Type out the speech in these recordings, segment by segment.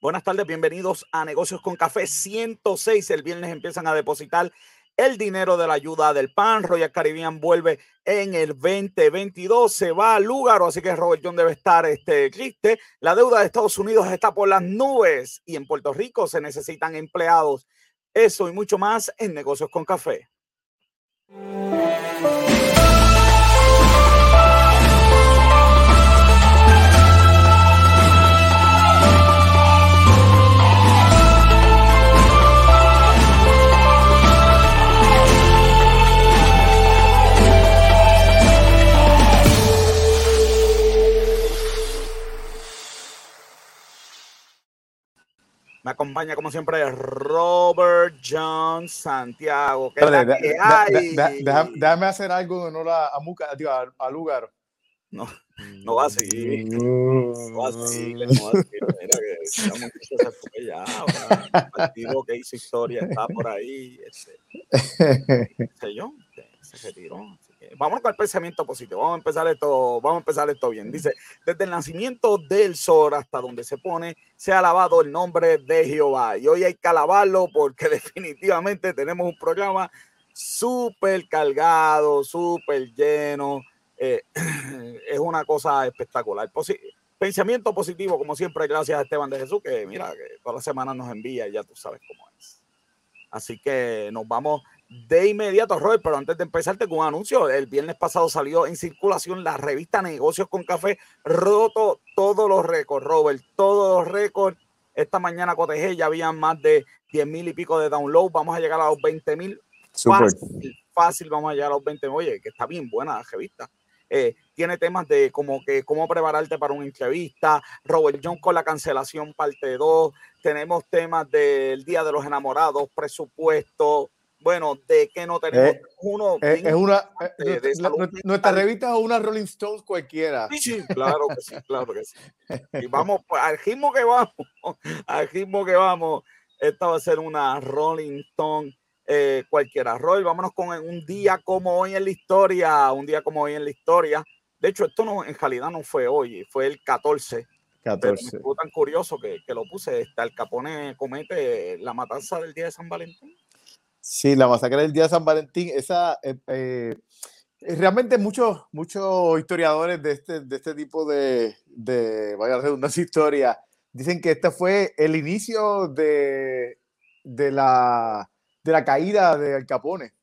Buenas tardes, bienvenidos a Negocios con Café 106. El viernes empiezan a depositar el dinero de la ayuda del PAN. Royal Caribbean vuelve en el 2022. Se va al lugar, así que Robert John debe estar este, triste. La deuda de Estados Unidos está por las nubes y en Puerto Rico se necesitan empleados. Eso y mucho más en Negocios con Café. Me acompaña, como siempre, Robert John Santiago. déjame hacer algo en honor a, Muca, tío, a, lugar. No, no va a seguir. No va a seguir. No va a seguir. Mira que esa muchacha se fue ya. El partido que hizo historia está por ahí. Ese, ese yo, se retiró vamos con el pensamiento positivo. Vamos a empezar esto, vamos a empezar esto bien. Dice, desde el nacimiento del sol hasta donde se pone, se ha alabado el nombre de Jehová. Y hoy hay que alabarlo porque definitivamente tenemos un programa súper cargado, súper lleno. Eh, es una cosa espectacular. pensamiento positivo, como siempre, gracias a Esteban de Jesús, que mira, que todas las semanas nos envía y ya tú sabes cómo es. Así que nos vamos de inmediato, Robert, pero antes de empezar, tengo un anuncio. El viernes pasado salió en circulación la revista Negocios con Café, roto todos los récords, Robert, todos los récords. Esta mañana cotejé, ya habían más de 10 mil y pico de download. Vamos a llegar a los 20 mil. Fácil, fácil, vamos a llegar a los 20 Oye, que está bien buena la revista. Eh, tiene temas de como que cómo prepararte para una entrevista, Robert John con la cancelación parte 2, tenemos temas del Día de los Enamorados, presupuesto, bueno, de que no tenemos eh, uno. Eh, es una. Eh, nuestra revista es una Rolling Stones cualquiera. Sí, sí, claro que sí, claro que sí. Y vamos, pues, al ritmo que vamos, al ritmo que vamos, esta va a ser una Rolling Stone cualquiera. Roy, vámonos con un día como hoy en la historia, un día como hoy en la historia. De hecho, esto no, en realidad no fue hoy, fue el 14. 14. fue tan curioso que, que lo puse. Está el Capone comete la matanza del día de San Valentín. Sí, la masacre del día de San Valentín, esa, eh, eh, realmente muchos, muchos historiadores de este, de este tipo de, de, vaya redundancia, historia, dicen que este fue el inicio de, de, la, de la caída de Al Capone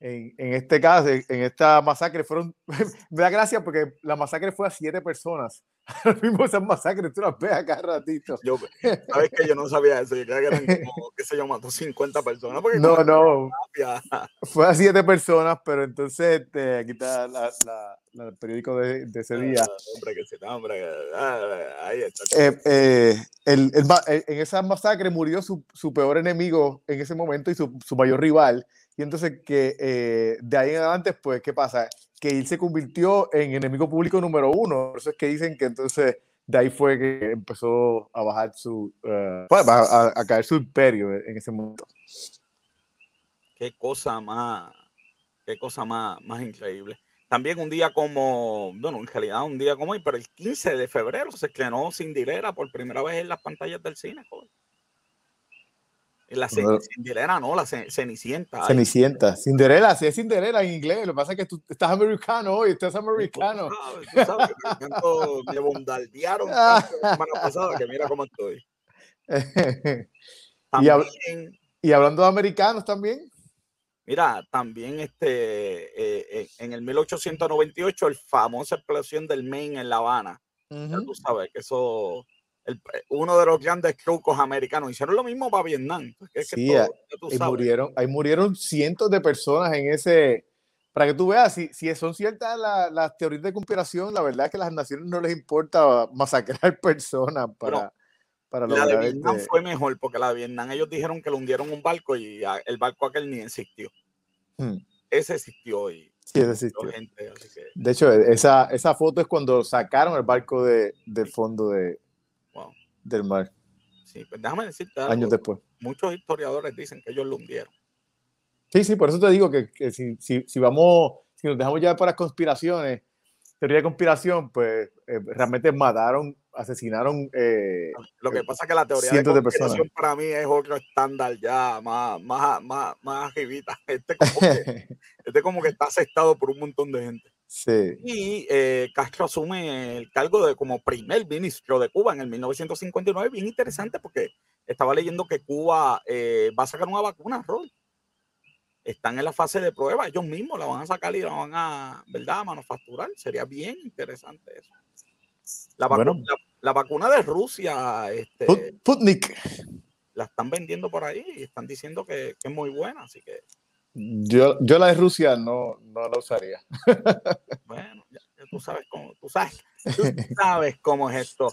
en, en, este caso, en esta masacre, fueron, me da gracia porque la masacre fue a siete personas. Ahora mismo esas masacres tú las ves acá ratito. Yo, sabes que yo no sabía eso, yo creía que eran como, qué sé yo, mató 50 personas. no, no, fue a siete personas, pero entonces este, aquí está la, la, el periódico de, de ese día. Ah, hombre, que se hombre, ah, ahí está. Eh, eh, el, el, en esa masacre murió su, su, peor enemigo en ese momento y su, su mayor rival y entonces que eh, de ahí en adelante, pues, ¿qué pasa? Que él se convirtió en enemigo público número uno. Por eso es que dicen que entonces de ahí fue que empezó a bajar su, uh, a, caer su imperio en ese momento. Qué cosa más, qué cosa más, más increíble. También un día como, bueno, en realidad un día como hoy, pero el 15 de febrero se estrenó Cinderella por primera vez en las pantallas del cine. La Cinderella, no, la Cenicienta. Cenicienta. Cinderella, sí es Cinderella en inglés. Lo que pasa es que tú estás americano hoy, estás americano. Tú sabes, me bombardearon la semana pasada que mira cómo estoy. y, hablando de americanos también. Mira, también este, eh, eh, en el 1898, el famosa explosión del Maine en La Habana. Ya tú sabes que eso eh, uno de los grandes trucos americanos. Hicieron lo mismo para Vietnam. sí, murieron, ahí murieron cientos de personas en ese. Para que tú veas, si, si son ciertas las teorías de conspiración, la verdad es que a las naciones no les importa masacrar personas para. para la de Vietnam este fue mejor, porque la de Vietnam ellos dijeron que lo hundieron un barco y el barco aquel ni existió. Hmm. Ese existió y Sí, existió. De hecho, esa, esa foto es cuando sacaron el barco de, del fondo de, del mar. Sí, pues déjame decirte Años después. Muchos historiadores dicen que ellos lo hundieron. Sí, sí, por eso te digo que, si, si, si, vamos, si nos dejamos ya para conspiraciones, teoría de conspiración, pues eh, realmente mataron asesinaron. Eh, lo que pasa es que la teoría de, de para mí es otro estándar ya, más, más, más, más Este como, que, este como que está aceptado por un montón de gente. Sí. Y eh, Castro asume el cargo de como primer ministro de Cuba en el 1959. Bien interesante porque estaba leyendo que Cuba eh, va a sacar una vacuna, Rol. Están en la fase de prueba, ellos mismos la van a sacar y la van a, ¿verdad?, manufacturar. Sería bien interesante eso. La, vacuna, de Rusia, este, Putnik. La están vendiendo por ahí y están diciendo que, es muy buena, así que. Yo, yo la de Rusia no, no la usaría. Bueno, tú sabes cómo, tú sabes, sabes cómo es esto.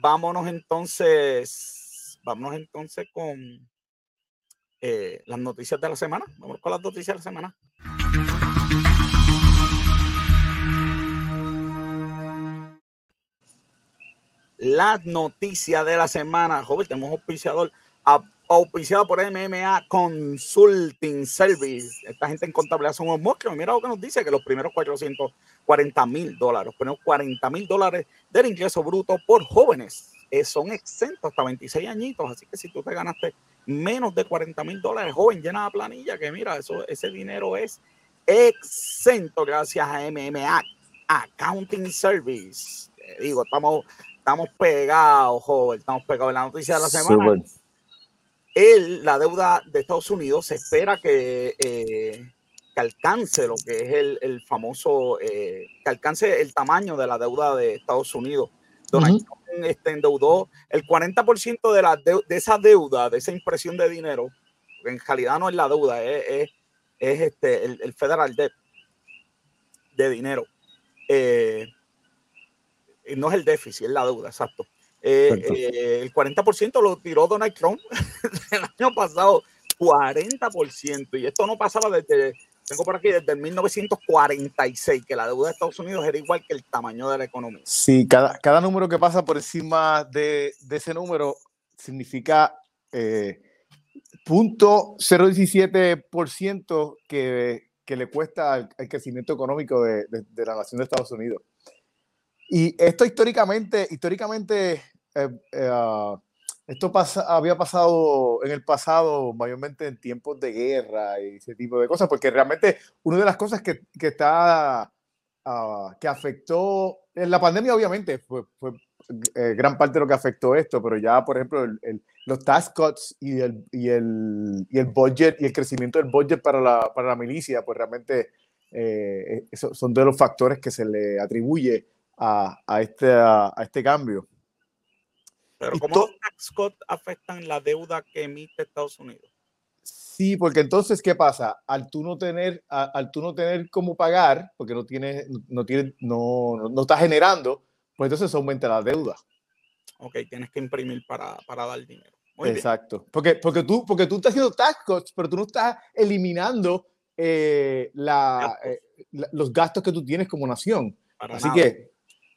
vámonos entonces, vámonos entonces con eh, las noticias de la semana. Vamos con las noticias de la semana. Las noticias de la semana. Joven, tenemos auspiciador, auspiciado por MMA Consulting Service. Esta gente en contabilidad son unos monstruos. Mira lo que nos dice, que los primeros 440 mil dólares, los primeros 40 mil dólares del ingreso bruto por jóvenes eh, son exentos hasta 26 añitos. Así que si tú te ganaste menos de 40 mil dólares, joven, llena la planilla, que mira, eso, ese dinero es exento gracias a MMA Accounting Service. digo, estamos estamos pegados, joven, estamos pegados en la noticia de la semana. El, la deuda de Estados Unidos se espera que, eh, que alcance lo que es el, el famoso, eh, que alcance el tamaño de la deuda de Estados Unidos. Donald Trump este, endeudó el 40% de, la de, esa deuda, de esa impresión de dinero, en realidad no es la deuda, es, es, este, el, el, federal debt de dinero. Eh, no es el déficit, es la deuda, exacto. Eh, eh, el 40% lo tiró Donald Trump el año pasado, 40%. Y esto no pasaba desde, tengo por aquí, desde el 1946, que la deuda de Estados Unidos era igual que el tamaño de la economía. Sí, cada, cada número que pasa por encima de, de ese número significa eh, 0.017% que, que le cuesta el, crecimiento económico de, de la nación de Estados Unidos. Y esto históricamente, históricamente, eh, eh, ah, esto había pasado en el pasado, mayormente en tiempos de guerra y ese tipo de cosas, porque realmente una de las cosas que, que está, uh, que afectó, en la pandemia obviamente fue, fue eh, gran parte de lo que afectó esto, pero ya, por ejemplo, el, los tax cuts y el, y, el, y el budget y el crecimiento del budget para la, para la milicia, pues realmente son de los factores que se le atribuye a, a, este, a, este cambio. Pero ¿cómo los tax cuts afectan la deuda que emite Estados Unidos? Sí, porque entonces, ¿qué pasa? Al tú no tener, al tú no tener cómo pagar, porque no tienes, no, tienes, no, no estás generando, pues entonces aumenta la deuda. Ok, tienes que imprimir para, para dar dinero. Exacto. Porque, porque, tú, porque tú estás haciendo tax cuts, pero tú no estás eliminando eh, la, eh, los gastos que tú tienes como nación. Así que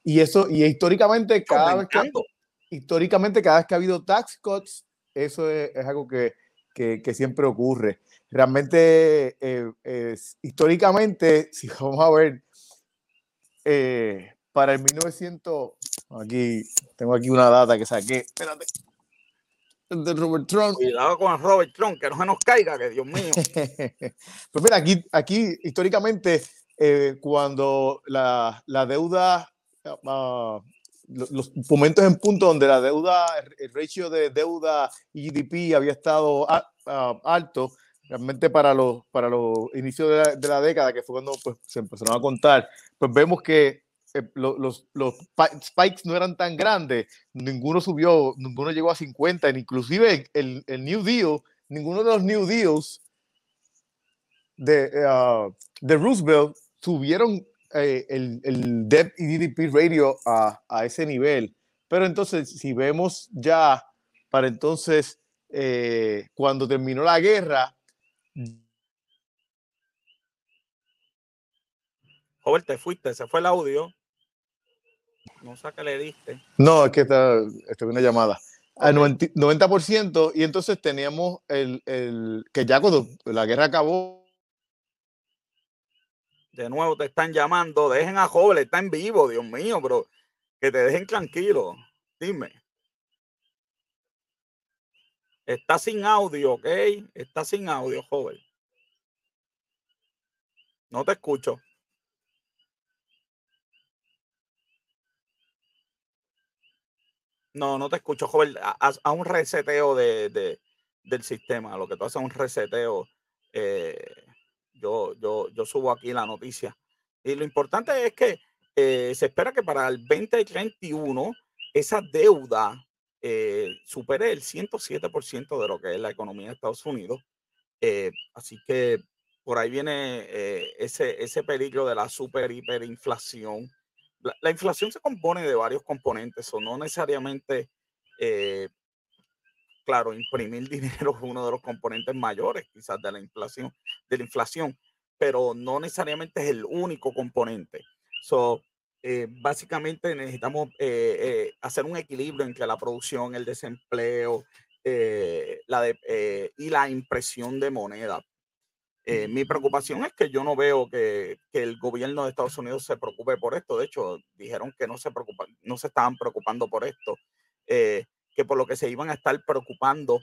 y eso, y históricamente cada vez que, históricamente cada vez que ha habido tax cuts, eso es, algo que, que, siempre ocurre. Realmente, eh, históricamente, si vamos a ver, eh, para el 1900, aquí, tengo aquí una data que saqué, espérate, de Robert Trump. Cuidado con Robert Trump, que no se nos caiga, que Dios mío. pues mira, aquí, aquí históricamente, eh, cuando la, la deuda Ah, los momentos en punto donde la deuda, el ratio de deuda y GDP había estado alto, realmente para los, para los inicios de la, década, que fue cuando pues, se empezaron a contar, pues vemos que eh, los, los, spikes no eran tan grandes, ninguno subió, ninguno llegó a 50, inclusive el, el New Deal, ninguno de los New Deals de, uh, de Roosevelt subieron eh, el, el y GDP radio a, a, ese nivel. Pero entonces, si vemos ya para entonces, eh, cuando terminó la guerra. Joder, te fuiste, se fue el audio. No sé qué le diste. No, es que está, está una llamada. Al 90%, y entonces teníamos el, el, que ya cuando la guerra acabó, de nuevo te están llamando, dejen a Joven, está en vivo, Dios mío, pero Que te dejen tranquilo. Dime. Está sin audio, ¿ok? Está sin audio, joven. No te escucho. No, no te escucho, joven. Haz, un reseteo de, del sistema. Lo que tú haces un reseteo. Eh, yo, yo, yo subo aquí la noticia. Y lo importante es que eh, se espera que para el 2031 esa deuda eh, supere el 107% de lo que es la economía de Estados Unidos. Eh, así que por ahí viene eh, ese, ese peligro de la super hiperinflación. La, la, inflación se compone de varios componentes, o no necesariamente, claro, imprimir dinero es uno de los componentes mayores quizás de la inflación, de la inflación, pero no necesariamente es el único componente. So, eh, básicamente necesitamos eh, eh, hacer un equilibrio entre la producción, el desempleo la de, y la impresión de moneda. mi preocupación es que yo no veo que, que, el gobierno de Estados Unidos se preocupe por esto. De hecho, dijeron que no se, preocupan, no se estaban preocupando por esto, que por lo que se iban a estar preocupando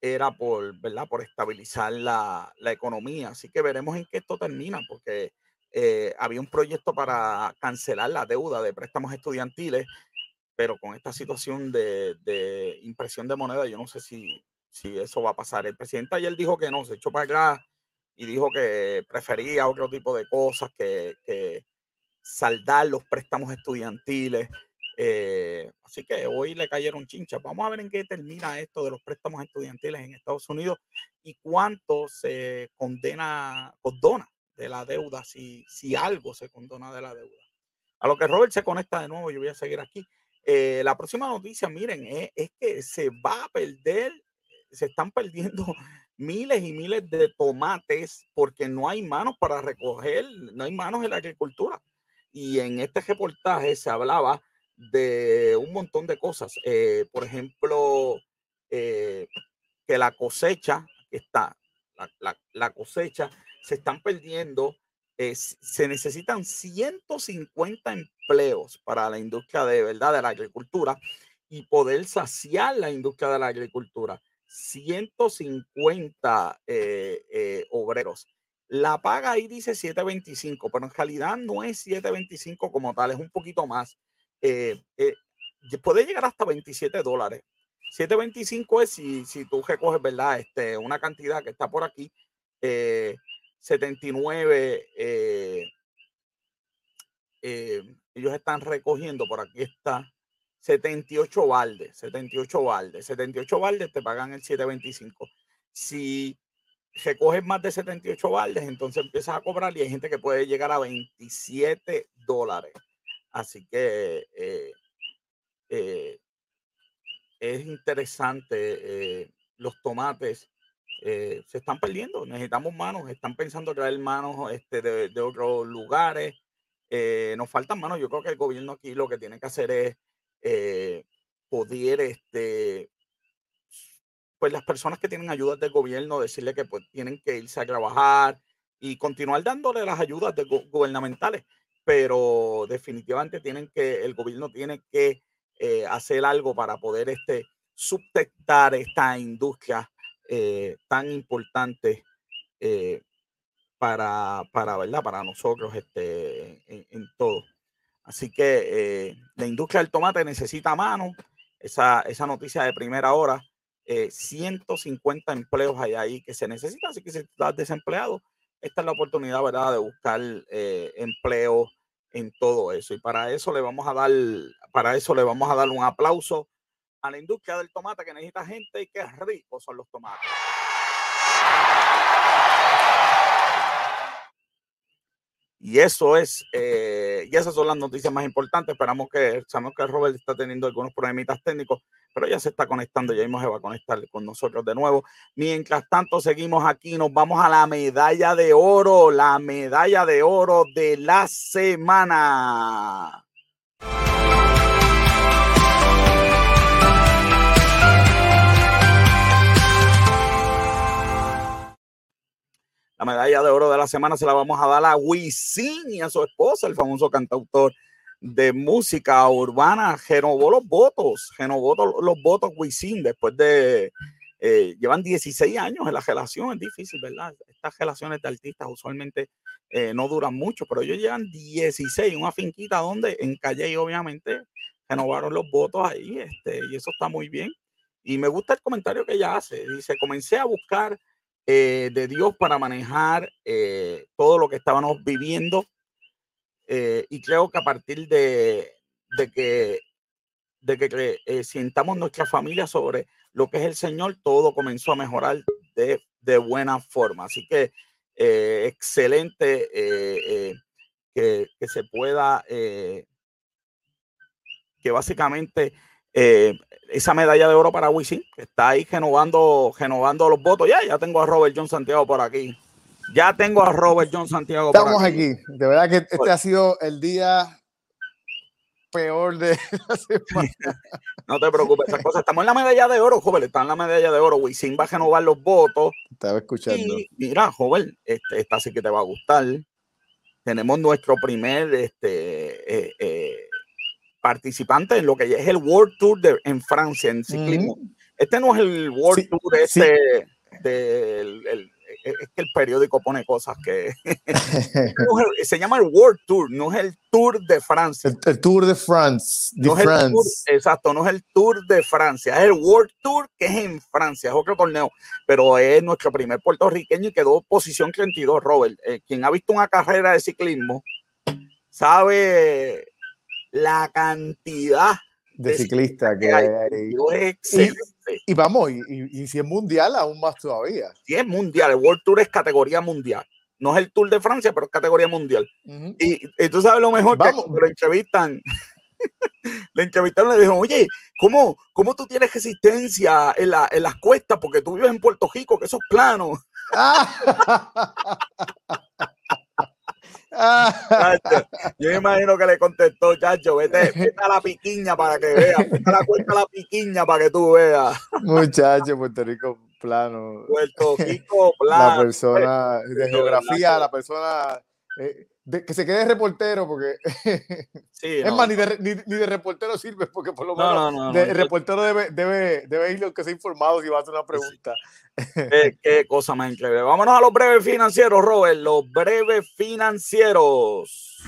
era por, ¿verdad? por estabilizar la, la economía. Así que veremos en qué esto termina, porque eh, había un proyecto para cancelar la deuda de préstamos estudiantiles, pero con esta situación de, impresión de moneda, yo no sé si, si eso va a pasar. El presidente ayer dijo que no, se echó para acá y dijo que prefería otro tipo de cosas que, saldar los préstamos estudiantiles. Eh, así que hoy le cayeron chinchas. Vamos a ver en qué termina esto de los préstamos estudiantiles en Estados Unidos y cuánto se condena, condona de la deuda, si, si algo se condona de la deuda. A lo que Robert se conecta de nuevo, yo voy a seguir aquí. Eh, la próxima noticia, miren, es, que se va a perder, se están perdiendo miles y miles de tomates porque no hay manos para recoger, no hay manos en la agricultura. Y en este reportaje se hablaba de un montón de cosas. Eh, por ejemplo, eh, que la cosecha está, la, la cosecha se están perdiendo, se necesitan 150 empleos para la industria de verdad de la agricultura y poder saciar la industria de la agricultura. 150 eh, eh, obreros. La paga ahí dice 725, pero en realidad no es 725 como tal, es un poquito más. Eh, puede llegar hasta 27 dólares. 725 es si, si tú recoges, ¿verdad? Este, una cantidad que está por aquí. 79, eh, eh, ellos están recogiendo, por aquí está, 78 baldes, 78 baldes, 78 baldes te pagan el 725. Si recoges más de 78 baldes, entonces empiezas a cobrar y hay gente que puede llegar a 27 dólares. Así que eh, es interesante los tomates eh, se están perdiendo. Necesitamos manos, están pensando traer manos este, de, otros lugares. Eh, nos faltan manos. Yo creo que el gobierno aquí lo que tiene que hacer es eh, poder, este, pues las personas que tienen ayudas del gobierno, decirle que pues, tienen que irse a trabajar y continuar dándole las ayudas gubernamentales. Pero definitivamente tienen que, el gobierno tiene que hacer algo para poder este, subtectar esta industria eh, tan importante eh, para, para, ¿verdad? para nosotros este, en, todo. Así que eh, la industria del tomate necesita mano. Esa, esa noticia de primera hora, 150 empleos hay ahí que se necesitan. Así que si estás desempleado, esta es la oportunidad ¿verdad? de buscar empleo en todo eso. Y para eso le vamos a dar, para eso le vamos a dar un aplauso a la industria del tomate que necesita gente y qué ricos son los tomates. Y eso es, eh, y esas son las noticias más importantes. Esperamos que, sabemos que Robert está teniendo algunos problemitas técnicos, pero ya se está conectando, ya mismo se va a conectar con nosotros de nuevo. Mientras tanto, seguimos aquí, nos vamos a la medalla de oro, la medalla de oro de la semana. La medalla de oro de la semana se la vamos a dar a Wisin y a su esposa, el famoso cantautor de música urbana renovó los votos, renovó los votos Wisin después de, eh, llevan 16 años en la relación, es difícil, ¿verdad? Estas relaciones de artistas usualmente eh, no duran mucho, pero ellos llevan 16, una finquita donde en Calle y obviamente renovaron los votos ahí, este, y eso está muy bien. Y me gusta el comentario que ella hace, dice, comencé a buscar eh, de Dios para manejar todo lo que estábamos viviendo y creo que a partir de, de que, de que sientamos nuestra familia sobre lo que es el Señor, todo comenzó a mejorar de, de buena forma. Así que eh, excelente eh, eh, que, que, se pueda, que básicamente esa medalla de oro para Wisin, que está ahí renovando, renovando los votos. Ya, ya tengo a Robert John Santiago por aquí. Ya tengo a Robert John Santiago. Estamos aquí. De verdad que este ha sido el día peor de la semana. no te preocupes, esas cosas. Estamos en la medalla de oro, joven. Está en la medalla de oro. Wisin va a renovar los votos. Estaba escuchando. mira, joven, este, esta sí que te va a gustar. Tenemos nuestro primer este, eh, eh, participante en lo que es el World Tour de, en Francia, en ciclismo. Este no es el World Tour ese del es que el periódico pone cosas que se llama el World Tour, no es el Tour de Francia. El, Tour de France. No exacto, no es el Tour de Francia, es el World Tour que es en Francia, es otro torneo, pero es nuestro primer puertorriqueño y quedó posición 32, Robert. Eh, quien ha visto una carrera de ciclismo sabe la cantidad de, ciclistas que hay. excelente. Y, vamos, y, si es mundial, aún más todavía. Si es mundial, el World Tour es categoría mundial. No es el Tour de Francia, pero es categoría mundial. y, tú sabes lo mejor vamos. que lo entrevistan. le entrevistaron y le dijeron, oye, ¿cómo, ¿cómo tú tienes resistencia en, la, en las cuestas? Porque tú vives en Puerto Rico, que eso es plano. Ah. yo me imagino que le contestó, chacho, vete, a la piquiña para que veas, vete a la cuenta a la piquiña para que tú veas. Muchacho, Puerto Rico plano. Puerto Rico plano. La persona de geografía, la persona eh, que se quede reportero, porque es más, ni de, ni, de, reportero sirve, porque por lo menos el reportero debe, debe, debe ir que sea informado si va a hacer una pregunta. Qué, cosa más increíble. Vámonos a los breves financieros, Robert. Los breves financieros.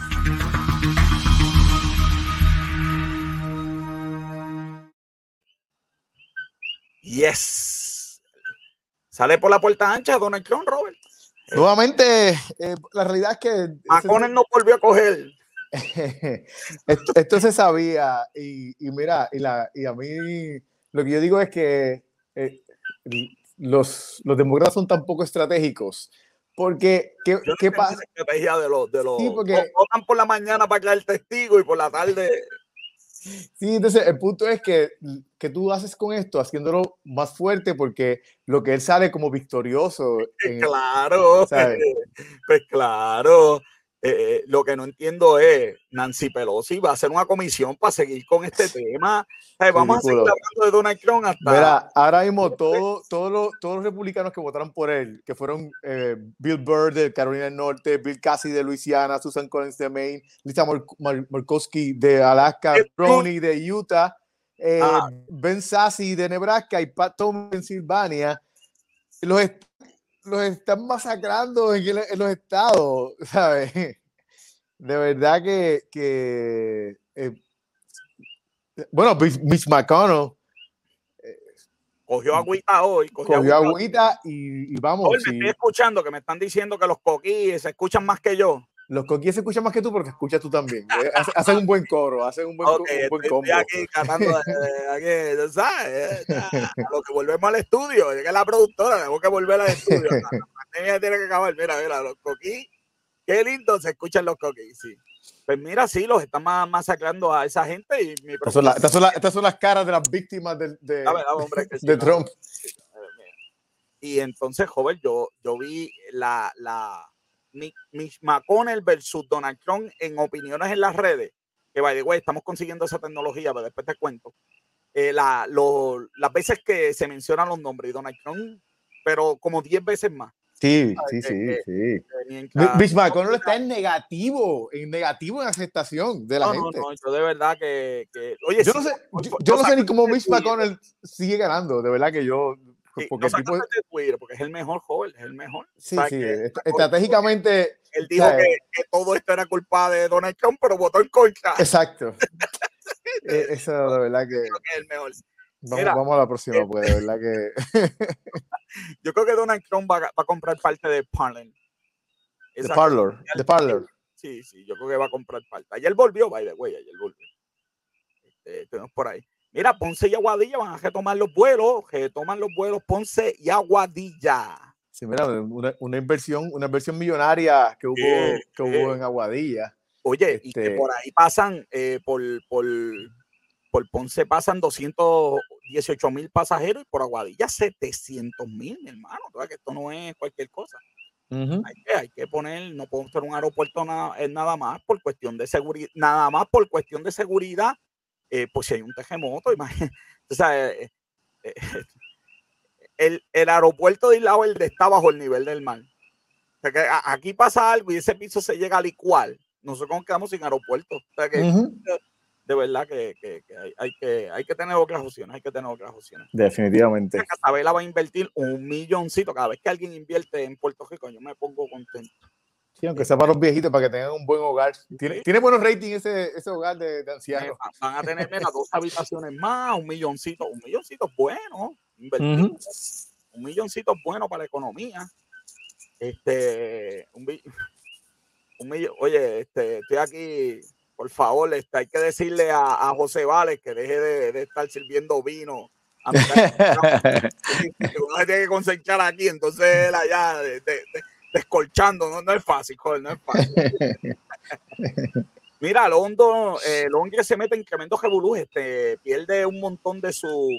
Yes. Sale por la puerta ancha Donald Trump, Robert. Nuevamente, eh, la realidad es que. Macones no volvió a coger. esto, se sabía, y, mira, y, la, y, a mí lo que yo digo es que eh, los, los demócratas son tan poco estratégicos. Porque, ¿qué, ¿qué pasa? Estrategia de los, de los, sí, porque, votan por la mañana para crear testigo y por la tarde Sí, entonces el punto es que, que tú haces con esto, haciéndolo más fuerte, porque lo que él sale como victorioso. claro, pues claro. Eh, eh, lo que no entiendo es, Nancy Pelosi va a hacer una comisión para seguir con este tema. vamos a seguir hablando de Donald Trump hasta... Mira, ahora mismo todo, todos los republicanos que votaron por él, que fueron eh, Bill Burr de Carolina del Norte, Bill Casey de Luisiana, Susan Collins de Maine, Lisa Murkowski de Alaska, Brony de Utah, ah. Ben Sassy de Nebraska y Pat Tom de Pensilvania, los los están masacrando en, los estados, ¿sabes? De verdad que, que eh, bueno, Mitch McConnell eh, cogió agüita hoy. Cogió, agüita, y, vamos. Hoy me estoy escuchando que me están diciendo que los coquíes se escuchan más que yo. Los coquíes se escuchan más que tú porque escuchas tú también. Eh, hacen un buen coro, hacen un buen, okay, un buen combo. aquí catando, aquí, ¿sabes? A lo que volvemos al estudio, llega la productora, tengo que volver al estudio. La tiene que acabar. Mira, mira, los coquíes, qué lindo se escuchan los coquíes, sí. Pues mira, sí, los están masacrando a esa gente. Y mi estas, son estas, son estas, son las caras de las víctimas de, de, hombre, de Trump. Y entonces, joven, yo, yo vi la, la Mitch McConnell versus Donald Trump en opiniones en las redes, que by the way, estamos consiguiendo esa tecnología, pero después te cuento. Eh, las veces que se mencionan los nombres de Donald Trump, pero como 10 veces más. Sí, sí, sí, sí. Mitch McConnell está en negativo, en negativo en aceptación de la gente. No, no, yo de verdad que, oye, yo no sé, yo, no sé ni cómo Mitch McConnell sigue ganando, de verdad que yo porque, tipo... porque es el mejor joven, es el mejor. Sí, sí, estratégicamente. Él dijo que, que, todo esto era culpa de Donald Trump, pero votó en contra. Exacto. E, eso de verdad que. es el mejor. Vamos, vamos, a la próxima, eh, pues, de verdad que. yo creo que Donald Trump va, va a comprar parte de Parler. De Parler. De Parler. Sí, sí, yo creo que va a comprar parte. Ayer volvió, by the way, ayer volvió. Este, tenemos por ahí. Mira, Ponce y Aguadilla van a retomar los vuelos, retoman los vuelos Ponce y Aguadilla. Sí, mira, una, inversión, una inversión millonaria que hubo, que hubo en Aguadilla. Oye, y que este por ahí pasan, eh, por, por, por, Ponce pasan 218 mil pasajeros y por Aguadilla 700 mil, mi hermano. Que esto no es cualquier cosa. hay, que, hay, que, poner, no podemos tener un aeropuerto nada, nada más por cuestión de seguridad, nada más por cuestión de seguridad eh, pues si hay un terremoto, imagínate, o sea, eh, eh, el, el, aeropuerto de Isla Verde está bajo el nivel del mar. O sea, que aquí pasa algo y ese piso se llega al igual. Nosotros quedamos sin aeropuerto. O sea, que de verdad que, que, que hay, hay, que hay que tener otras opciones, hay que tener otras opciones. Definitivamente. Casabela va a invertir un milloncito cada vez que alguien invierte en Puerto Rico, yo me pongo contento. Sí, aunque sea para los viejitos, para que tengan un buen hogar. Tiene, tiene buenos ratings ese, ese hogar de, de, ancianos. Van a tener menos dos habitaciones más, un milloncito, un milloncito bueno, un milloncito bueno para la economía. Este, un, un millón, oye, este, estoy aquí, por favor, este, hay que decirle a, a José Vales que deje de, de estar sirviendo vino a uno se tiene que concentrar aquí, entonces él allá de, de, descolchando, no, no es fácil, joder, no es fácil. Mira, Londo, eh, Londres se mete en tremendo revolú, este, pierde un montón de su,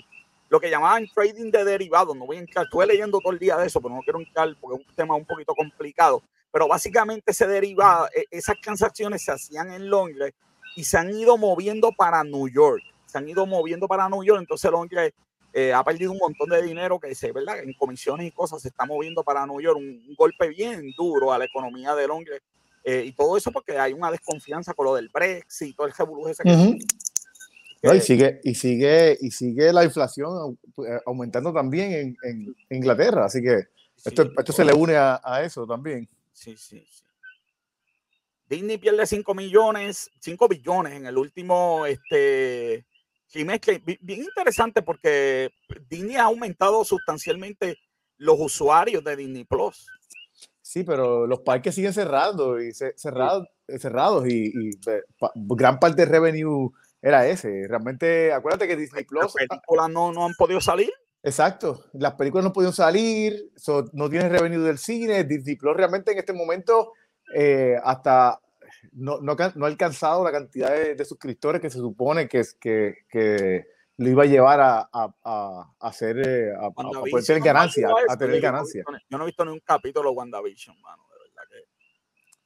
lo que llamaban trading de derivados, no voy a entrar, estuve leyendo todo el día de eso, pero no quiero entrar porque es un tema un poquito complicado, pero básicamente se deriva, e, esas transacciones se hacían en Londres y se han ido moviendo para New York, se han ido moviendo para New York, entonces Londres eh, ha perdido un montón de dinero que se, ¿verdad? En comisiones y cosas se está moviendo para New York, un, golpe bien duro a la economía de Londres. Eh, y todo eso porque hay una desconfianza con lo del Brexit, todo el revolujo ese y sigue, y sigue, y sigue la inflación eh, aumentando también en, Inglaterra, así que esto, esto se le une a, a, eso también. Sí, sí, sí. Disney pierde 5 millones, 5 billones en el último este, que bien interesante porque Disney ha aumentado sustancialmente los usuarios de Disney Plus. Sí, pero los parques siguen cerrando y cerrados, cerrados y, gran parte del revenue era ese. Realmente, acuérdate que Disney Plus. Las películas no, no han podido salir. Exacto, las películas no pudieron salir, no tienen revenue del cine. Disney Plus realmente en este momento, eh, hasta no, no, no, ha alcanzado la cantidad de, suscriptores que se supone que, que, que lo iba a llevar a, a, a hacer, eh, a, poder tener ganancia, a tener ganancia. Yo no he visto ni un capítulo de WandaVision, mano, de verdad que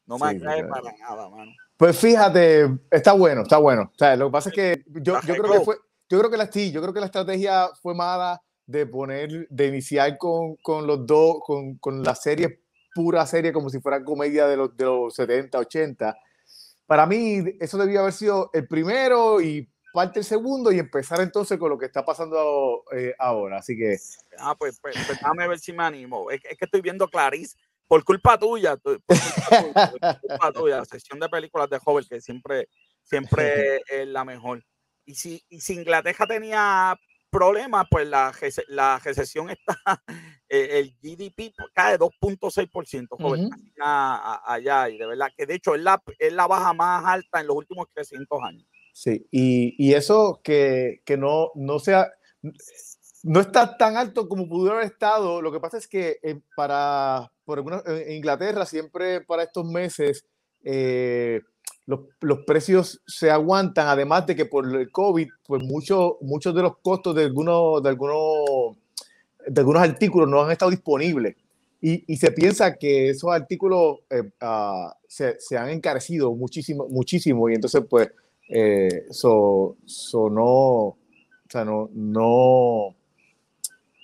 no me sí, para nada, mano. Pues fíjate, está bueno, está bueno. O sea, lo que pasa es que yo, yo creo que fue, yo creo que la sí, yo creo que la estrategia fue mala de poner, de iniciar con, con los dos, con, con la serie, pura serie, como si fuera comedia de los, de los 70, 80 para mí, eso debía haber sido el primero y parte el segundo y empezar entonces con lo que está pasando eh, ahora. Así que. Ah, pues, pues, pues, déjame ver si me animo. Es, que estoy viendo Clarice por culpa tuya. Por culpa tuya, Sesión de películas de joven que siempre, siempre es la mejor. Y si, y si Inglaterra tenía problemas, pues la, la recesión está, eh, el GDP cae 2.6%, joven, allá, y de verdad que de hecho es la, es la baja más alta en los últimos 300 años. Sí, y, y eso que, que, no, no sea, no está tan alto como pudo haber estado, lo que pasa es que eh, para, por en Inglaterra siempre para estos meses, eh, los, precios se aguantan, además de que por el COVID, pues muchos muchos de los costos de algunos, de algunos, de algunos artículos no han estado disponibles. Y, se piensa que esos artículos eh, ah, se, se, han encarecido muchísimo, muchísimo y entonces pues eh, no, o sea, no, no,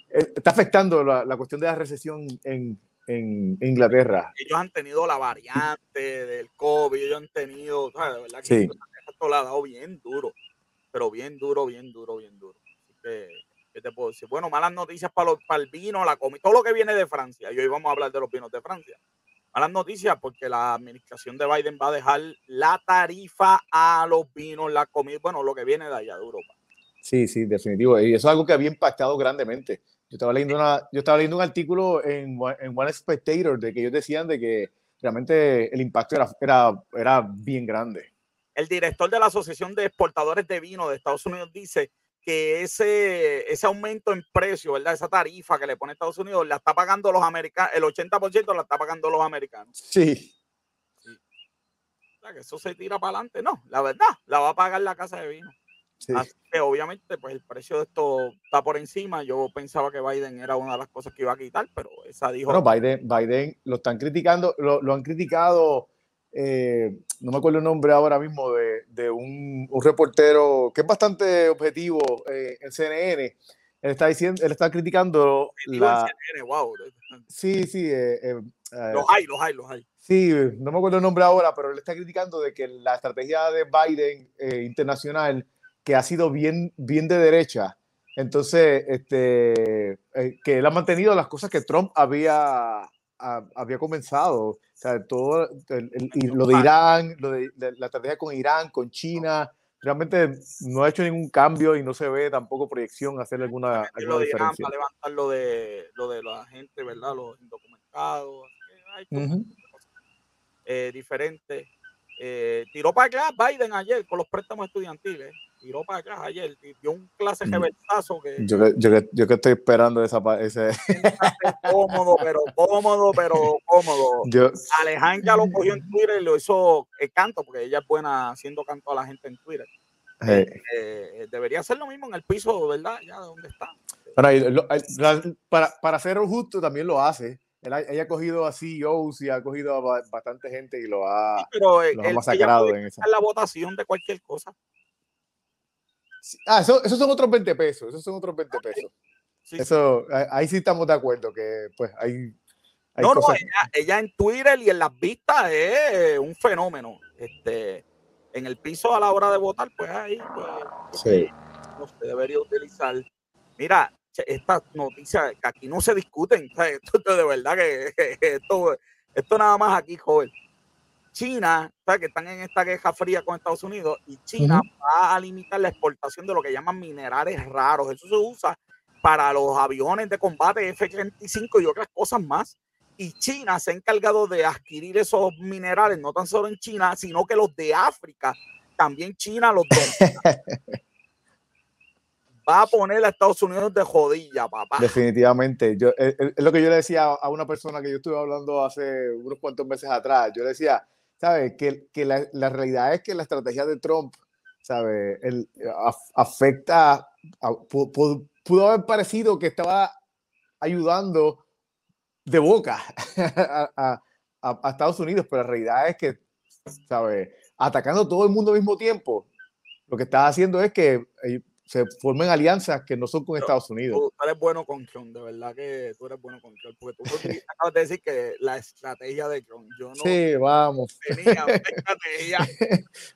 eh, está afectando la, la, cuestión de la recesión en, en Inglaterra. Ellos han tenido la variante del COVID, ellos han tenido. De verdad que sí. esto le ha dado bien duro, pero bien duro, bien duro, bien duro. Así que, ¿qué te puedo decir? Bueno, malas noticias para, los, para el vino, la comida, todo lo que viene de Francia. Y hoy vamos a hablar de los vinos de Francia. Malas noticias porque la administración de Biden va a dejar la tarifa a los vinos, la comida, bueno, lo que viene de allá de Europa. Sí, sí, definitivo. Y eso es algo que había impactado grandemente. Yo estaba leyendo, una, yo estaba leyendo un artículo en, en One Spectator de que ellos decían de que realmente el impacto era, era, era bien grande. El director de la Asociación de Exportadores de Vino de Estados Unidos dice que ese, ese aumento en precio, ¿verdad? Esa tarifa que le pone Estados Unidos, la está pagando los americanos, el 80% la está pagando los americanos. Sí. sí. O sea, que eso se tira para adelante. No, la verdad, la va a pagar la casa de vino. Así que obviamente, pues el precio de esto está por encima. Yo pensaba que Biden era una de las cosas que iba a quitar, pero esa dijo. Bueno, Biden, Biden lo están criticando, lo, lo han criticado eh, no me acuerdo el nombre ahora mismo, de, de un, un, reportero que es bastante objetivo eh, en CNN. Él está diciendo, él está criticando la... CNN, wow. Sí, sí. Eh, eh, los hay, los hay, los hay. Sí, no me acuerdo el nombre ahora, pero él está criticando de que la estrategia de Biden internacional, que ha sido bien, bien de derecha, entonces, este, que él ha mantenido las cosas que Trump había, había comenzado. O sea, todo y lo de Irán, lo de, la estrategia con Irán, con China, realmente no ha hecho ningún cambio y no se ve tampoco proyección hacer alguna, alguna lo de Irán para levantar lo de, lo de la gente, ¿verdad? Los indocumentados. Hay eh, diferentes. Eh, tiró para acá Biden ayer con los préstamos estudiantiles tiró para acá ayer, dio un clase de reversazo que... Yo, yo, yo, que estoy esperando esa, ese... cómodo, pero cómodo, pero cómodo. Yo... Alejandra lo cogió en Twitter y lo hizo el canto, porque ella es buena haciendo canto a la gente en Twitter. Eh, eh, debería hacer lo mismo en el piso, ¿verdad? Ya de donde está. Para, para, ser justo, también lo hace. Ella, ha cogido a CEOs y ha cogido a bastante gente y lo ha, pero lo ha masacrado en esa. la votación de cualquier cosa. Ah, esos son otros 20 pesos, esos son otros 20 pesos. eso, ahí sí estamos de acuerdo, que pues hay... no, no, ella, en Twitter y en las vistas es un fenómeno. Este, en el piso a la hora de votar, pues ahí pues, sí. no se debería utilizar. Mira, esta noticia que aquí no se discuten, esto de verdad que, esto, esto nada más aquí, joven. China, que están en esta guerra fría con Estados Unidos, y China va a limitar la exportación de lo que llaman minerales raros. Eso se usa para los aviones de combate F-35 y otras cosas más. Y China se ha encargado de adquirir esos minerales, no tan solo en China, sino que los de África, también China los domina. va a poner a Estados Unidos de jodilla, papá. Definitivamente. Yo, es, lo que yo le decía a una persona que yo estuve hablando hace unos cuantos meses atrás. Yo le decía, ¿sabes? Que, que la, la, realidad es que la estrategia de Trump, ¿sabes? El, afecta, pudo, haber parecido que estaba ayudando de boca a, a, a, Estados Unidos, pero la realidad es que, ¿sabes? Atacando todo el mundo al mismo tiempo, lo que está haciendo es que eh, se formen alianzas que no son con Estados Unidos. Tú, eres bueno con Trump, de verdad que tú eres bueno con Trump, porque tú acabas de decir que la estrategia de Trump, yo no sí, vamos. tenía una estrategia.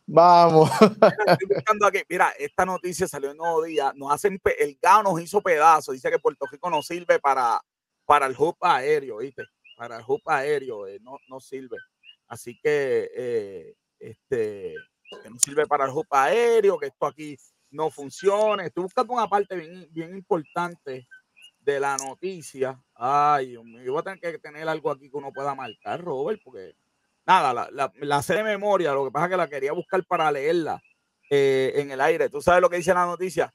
vamos. Mira, estoy buscando aquí. Mira, esta noticia salió en Nuevo Día, nos hacen, el GAO nos hizo pedazos, dice que Puerto Rico no sirve para, para el hub aéreo, ¿viste? Para el hub aéreo, eh, no, no sirve. Así que, eh, este, que no sirve para el hub aéreo, que esto aquí no funcione. Estoy buscando una parte bien, bien importante de la noticia. Ay, Dios mío, yo voy a tener que tener algo aquí que uno pueda marcar, Robert, porque nada, la, la, la sé de memoria, lo que pasa es que la quería buscar para leerla eh, en el aire. ¿Tú sabes lo que dice la noticia?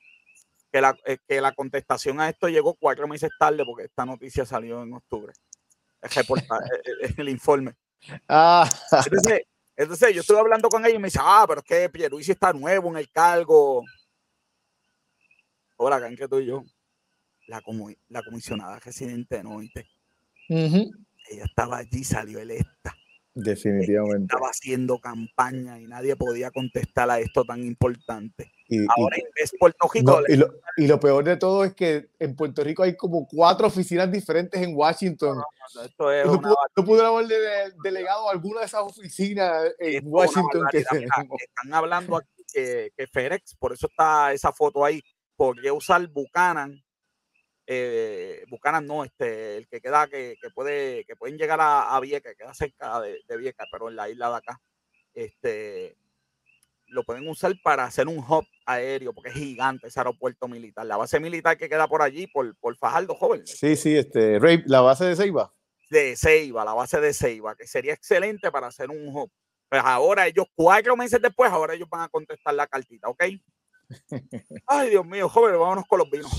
Que la, eh, que la contestación a esto llegó cuatro meses tarde porque esta noticia salió en octubre. El, el, el informe. Ah. Entonces, entonces yo estuve hablando con ella y me dice, ah, pero es que Pierluisi está nuevo en el cargo. Acá que tú y yo, la, la comisionada residente no, ¿viste? Ella estaba allí, salió electa. Definitivamente. Estaba haciendo campaña y nadie podía contestar a esto tan importante. Ahora es Puerto Rico. y, lo, peor de todo es que en Puerto Rico hay como cuatro oficinas diferentes en Washington. No, esto es haber delegado alguna de esas oficinas en Washington. Que están hablando aquí que, que FedEx, por eso está esa foto ahí, podría usar Buchanan eh, Bucanas no, este, el que queda, que, que, puede, que pueden llegar a, a Vieca, que queda cerca de, de, Vieca, pero en la isla de acá, este, lo pueden usar para hacer un hub aéreo, porque es gigante ese aeropuerto militar. La base militar que queda por allí, por, por Fajardo, joven. Sí, sí, este, la base de Ceiba. De Ceiba, la base de Ceiba, que sería excelente para hacer un hub. Pues ahora ellos, cuatro meses después, ahora ellos van a contestar la cartita, ¿ok? Ay, Dios mío, joven, vámonos con los vinos.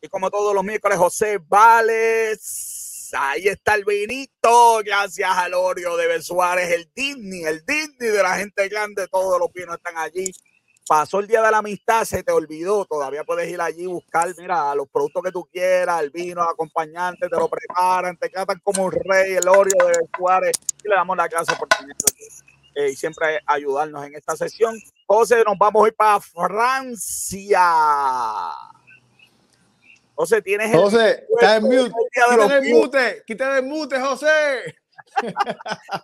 Y como todos los miércoles, José Vales. Ahí está el vinito. Gracias al Oreo de Suárez, el Disney, el Disney de la gente grande. Todos los vinos están allí pasó el día de la amistad, se te olvidó, todavía puedes ir allí y buscar, mira, los productos que tú quieras, el vino, el acompañante, te lo preparan, te tratan como un rey, el Oreo de Suárez, y le damos la gracias por tener aquí eh, y siempre ayudarnos en esta sesión. José, nos vamos a ir para Francia. José, tienes el. José, está en mute. Quítale el mute, quítale el mute, José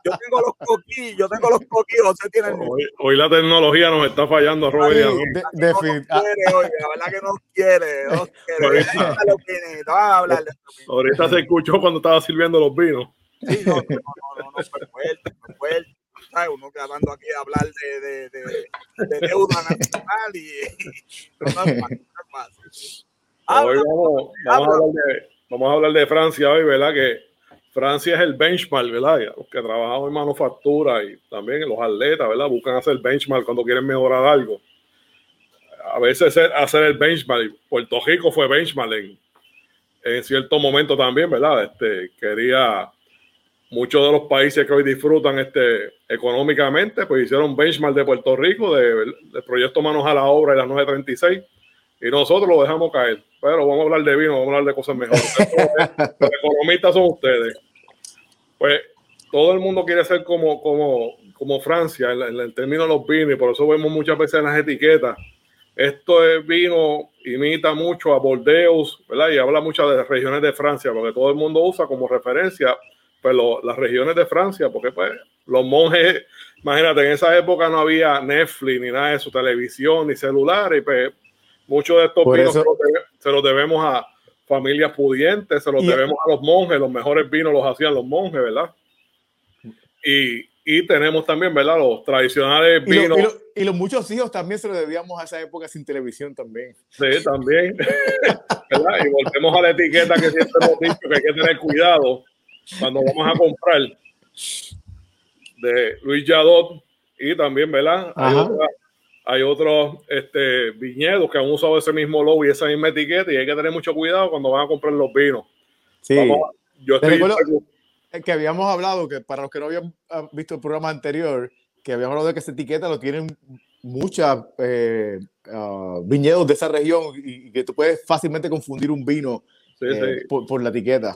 yo tengo los coquillos, yo tengo los coquillos, tiene hoy, hoy, la tecnología nos está fallando, Robert. De, de, no quiere, oye, la verdad que no quiere, no quiere. Ahorita, ahorita se escuchó cuando estaba sirviendo los vinos. Sí, no, no, no, no, fue fuerte, fue fuerte. ¿sabes? Uno quedando aquí a hablar de, de, de, de deuda nacional y, no no vamos, vamos, a hablar de, vamos a hablar de Francia hoy, ¿verdad? Que Francia es el benchmark, ¿verdad? Los que trabajamos en manufactura y también los atletas, ¿verdad? Buscan hacer benchmark cuando quieren mejorar algo. A veces hacer el benchmark. Puerto Rico fue benchmark en, cierto momento también, ¿verdad? Este, quería muchos de los países que hoy disfrutan este, económicamente, pues hicieron benchmark de Puerto Rico, del de proyecto Manos a la Obra y las 936, y nosotros lo dejamos caer. Pero vamos a hablar de vino, vamos a hablar de cosas mejores. Los economistas son ustedes. Pues todo el mundo quiere ser como, como, como Francia en, el término de los vinos, y por eso vemos muchas veces en las etiquetas. Esto es vino, imita mucho a Bordeaux, ¿verdad? Y habla mucho de regiones de Francia, porque todo el mundo usa como referencia pues, las regiones de Francia, porque pues los monjes, imagínate, en esa época no había Netflix ni nada de su televisión, ni celular, y pues Muchos de estos vinos se, los debemos a familias pudientes, se los debemos a los monjes, los mejores vinos los hacían los monjes, ¿verdad? Y, y tenemos también, ¿verdad? Los tradicionales vinos. Y, los muchos hijos también se los debíamos a esa época sin televisión también. Sí, también. ¿verdad? Y volvemos a la etiqueta que siempre hemos dicho que hay que tener cuidado cuando vamos a comprar de Luis Yadot y también, ¿verdad? Hay hay otros este, viñedos que han usado ese mismo logo y esa misma etiqueta y hay que tener mucho cuidado cuando van a comprar los vinos. Sí. yo estoy que habíamos hablado, que para los que no habían ah, visto el programa anterior, que habíamos hablado de que esa etiqueta lo tienen muchas eh, ah, viñedos de esa región y, que tú puedes fácilmente confundir un vino eh, Por, por, la etiqueta.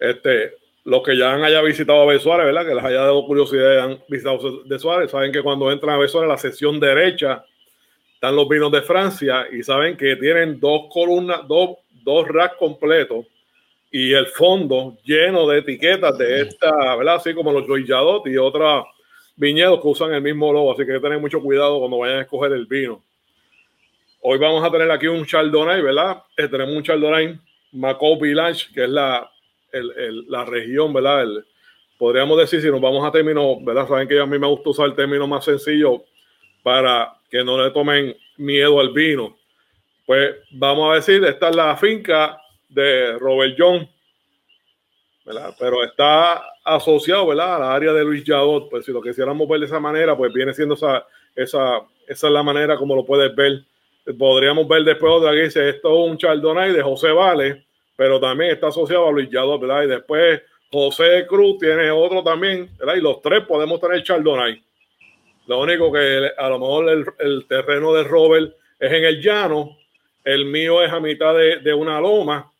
Este, los que ya han haya visitado a Besuárez, ¿verdad? Que les haya dado curiosidad y han visitado de Suárez, saben que cuando entran a Besuárez, la sección derecha están los vinos de Francia y saben que tienen dos columnas, dos, dos racks completos y el fondo lleno de etiquetas de esta, ¿verdad? Así como los Joyadot y otros viñedos que usan el mismo logo, así que hay que tener mucho cuidado cuando vayan a escoger el vino. Hoy vamos a tener aquí un Chardonnay, ¿verdad? Eh, tenemos un Chardonnay Macau Village, que es la la región, ¿verdad? podríamos decir, si nos vamos a términos, ¿verdad? Saben que a mí me gusta usar el término más sencillo para que no le tomen miedo al vino. Pues vamos a decir, esta es la finca de Robert John, ¿verdad? Pero está asociado, ¿verdad? A la área de Luis Yadot. Pues si lo quisiéramos ver de esa manera, pues viene siendo esa, esa, esa es la manera como lo puedes ver. Podríamos ver después otra que dice, esto es un Chardonnay de José Vale, pero también está asociado a Luis ¿verdad? Y después José Cruz tiene otro también, ¿verdad? Y los tres podemos tener Chardonnay. Lo único que a lo mejor el, terreno de Robert es en el llano, el mío es a mitad de, una loma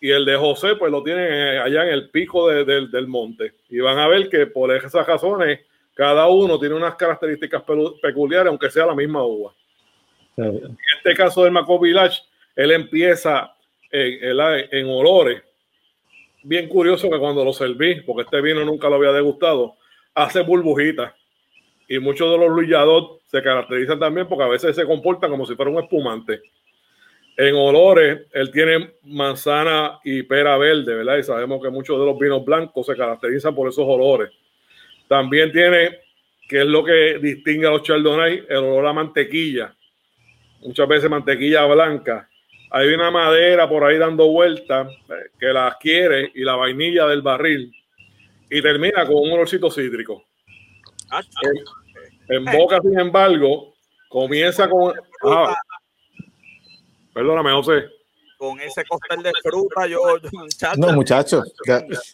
y el de José pues lo tienen allá en el pico del monte. Y van a ver que por esas razones cada uno tiene unas características peculiares, aunque sea la misma uva. En este caso del Maco Village, él empieza en, olores. Bien curioso que cuando lo serví, porque este vino nunca lo había degustado, hace burbujitas. Y muchos de los Luyadot se caracterizan también porque a veces se comportan como si fuera un espumante. En olores, él tiene manzana y pera verde, ¿verdad? Y sabemos que muchos de los vinos blancos se caracterizan por esos olores. También tiene, que es lo que distingue a los Chardonnay, el olor a mantequilla. Muchas veces mantequilla blanca. Hay una madera por ahí dando vueltas eh, que la adquiere y la vainilla del barril. Y termina con un olorcito cítrico. Ah, en, boca, sin embargo, comienza con. Ah, perdóname, José. Con ese costel de fruta, yo. no, muchachos.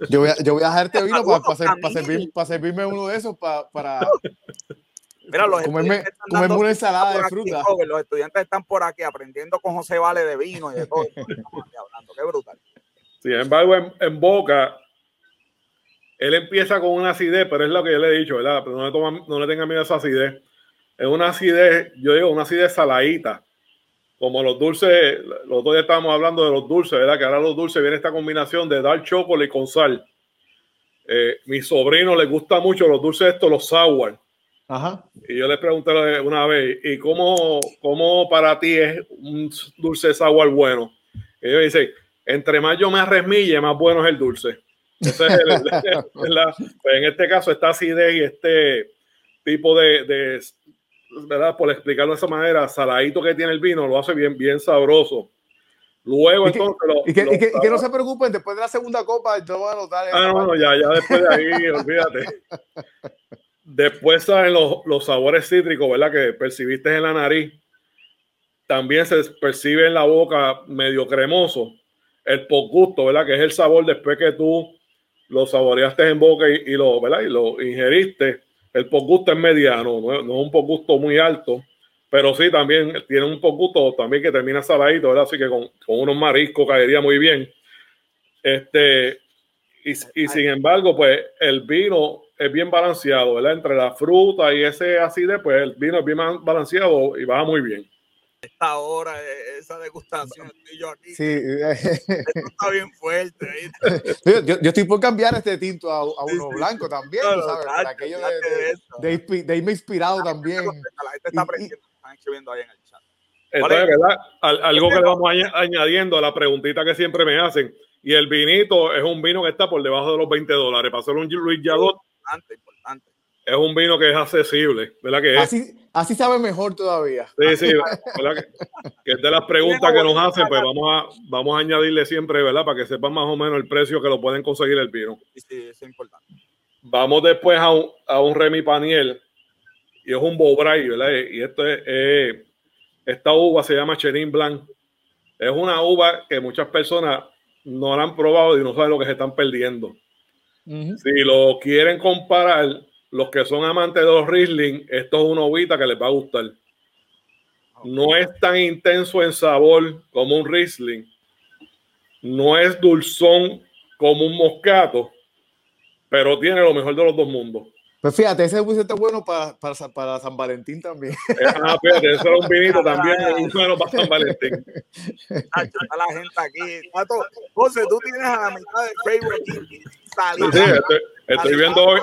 Yo voy a, yo voy a dejarte vino para, servirme uno de esos para. Mira, los comerme, comerme una ensalada de fruta. los estudiantes están por aquí aprendiendo con José Vale de vino y de todo. hablando. Qué brutal. Sin embargo, en boca, él empieza con una acidez, pero es lo que yo le he dicho, ¿verdad? Pero no le, toma, no le tenga miedo a esa acidez. Es una acidez, yo digo, una acidez saladita. Como los dulces, los dos ya estábamos hablando de los dulces, ¿verdad? Que ahora los dulces viene esta combinación de dar chocolate con sal. Eh, mi sobrino le gusta mucho los dulces estos, los sour. Ajá. Y yo le pregunté una vez, ¿y cómo, cómo para ti es un dulce sour bueno? Y ellos dicen, entre más yo me arremille, más bueno es el dulce. Pues en este caso, esta acidez y este tipo de, ¿verdad? Por explicarlo de esa manera, saladito que tiene el vino lo hace bien, bien sabroso. Luego, entonces. y, que, que, no se preocupen, después de la segunda copa, yo voy a notar. Ah, no, no, ya, ya después de ahí, olvídate. Después salen los, los, sabores cítricos, ¿verdad? Que percibiste en la nariz. También se percibe en la boca medio cremoso. El gusto, ¿verdad? Que es el sabor después que tú lo saboreaste en boca y, lo, ¿verdad? y lo ingeriste, el gusto es mediano, no, es un gusto muy alto, pero sí también tiene un gusto también que termina saladito, ¿verdad? Así que con, unos mariscos caería muy bien. Este, y, y, sin embargo, pues el vino es bien balanceado, ¿verdad? Entre la fruta y ese acidez, pues el vino es bien balanceado y va muy bien esta hora, e, esa degustación, estoy yo aquí. Sí. Esto está bien fuerte. Yo, yo, estoy por cambiar este tinto a, a uno blanco también, ¿sabes? Para aquello de, de, de, irme inspirado también. La gente está aprendiendo, están escribiendo ahí en el chat. Entonces, ¿verdad? algo que le vamos añadiendo a la preguntita que siempre me hacen. Y el vinito es un vino que está por debajo de los 20 dólares. Para hacer un Luis Yadot. Importante, importante es un vino que es accesible, ¿verdad? Que Así, así sabe mejor todavía. Sí, sí, ¿verdad? Que, es de las preguntas que nos hacen, pues vamos a, vamos a añadirle siempre, ¿verdad? Para que sepan más o menos el precio que lo pueden conseguir el vino. Sí, sí, es importante. Vamos después a un, a un Remy Paniel, y es un Bobray, ¿verdad? Y esto es, esta uva se llama Chenin Blanc. Es una uva que muchas personas no la han probado y no saben lo que se están perdiendo. Si lo quieren comparar, los que son amantes de los Riesling, esto es una uvita que les va a gustar. No es tan intenso en sabor como un Riesling. No es dulzón como un moscato, pero tiene lo mejor de los dos mundos. Pues fíjate, ese bus está bueno para, para, para, San Valentín también. Eh, ah, fíjate, eso era un vinito también, es bueno para San Valentín. Ah, está la gente aquí. José, tú tienes a la mitad de Facebook aquí. Sí, estoy, viendo hoy,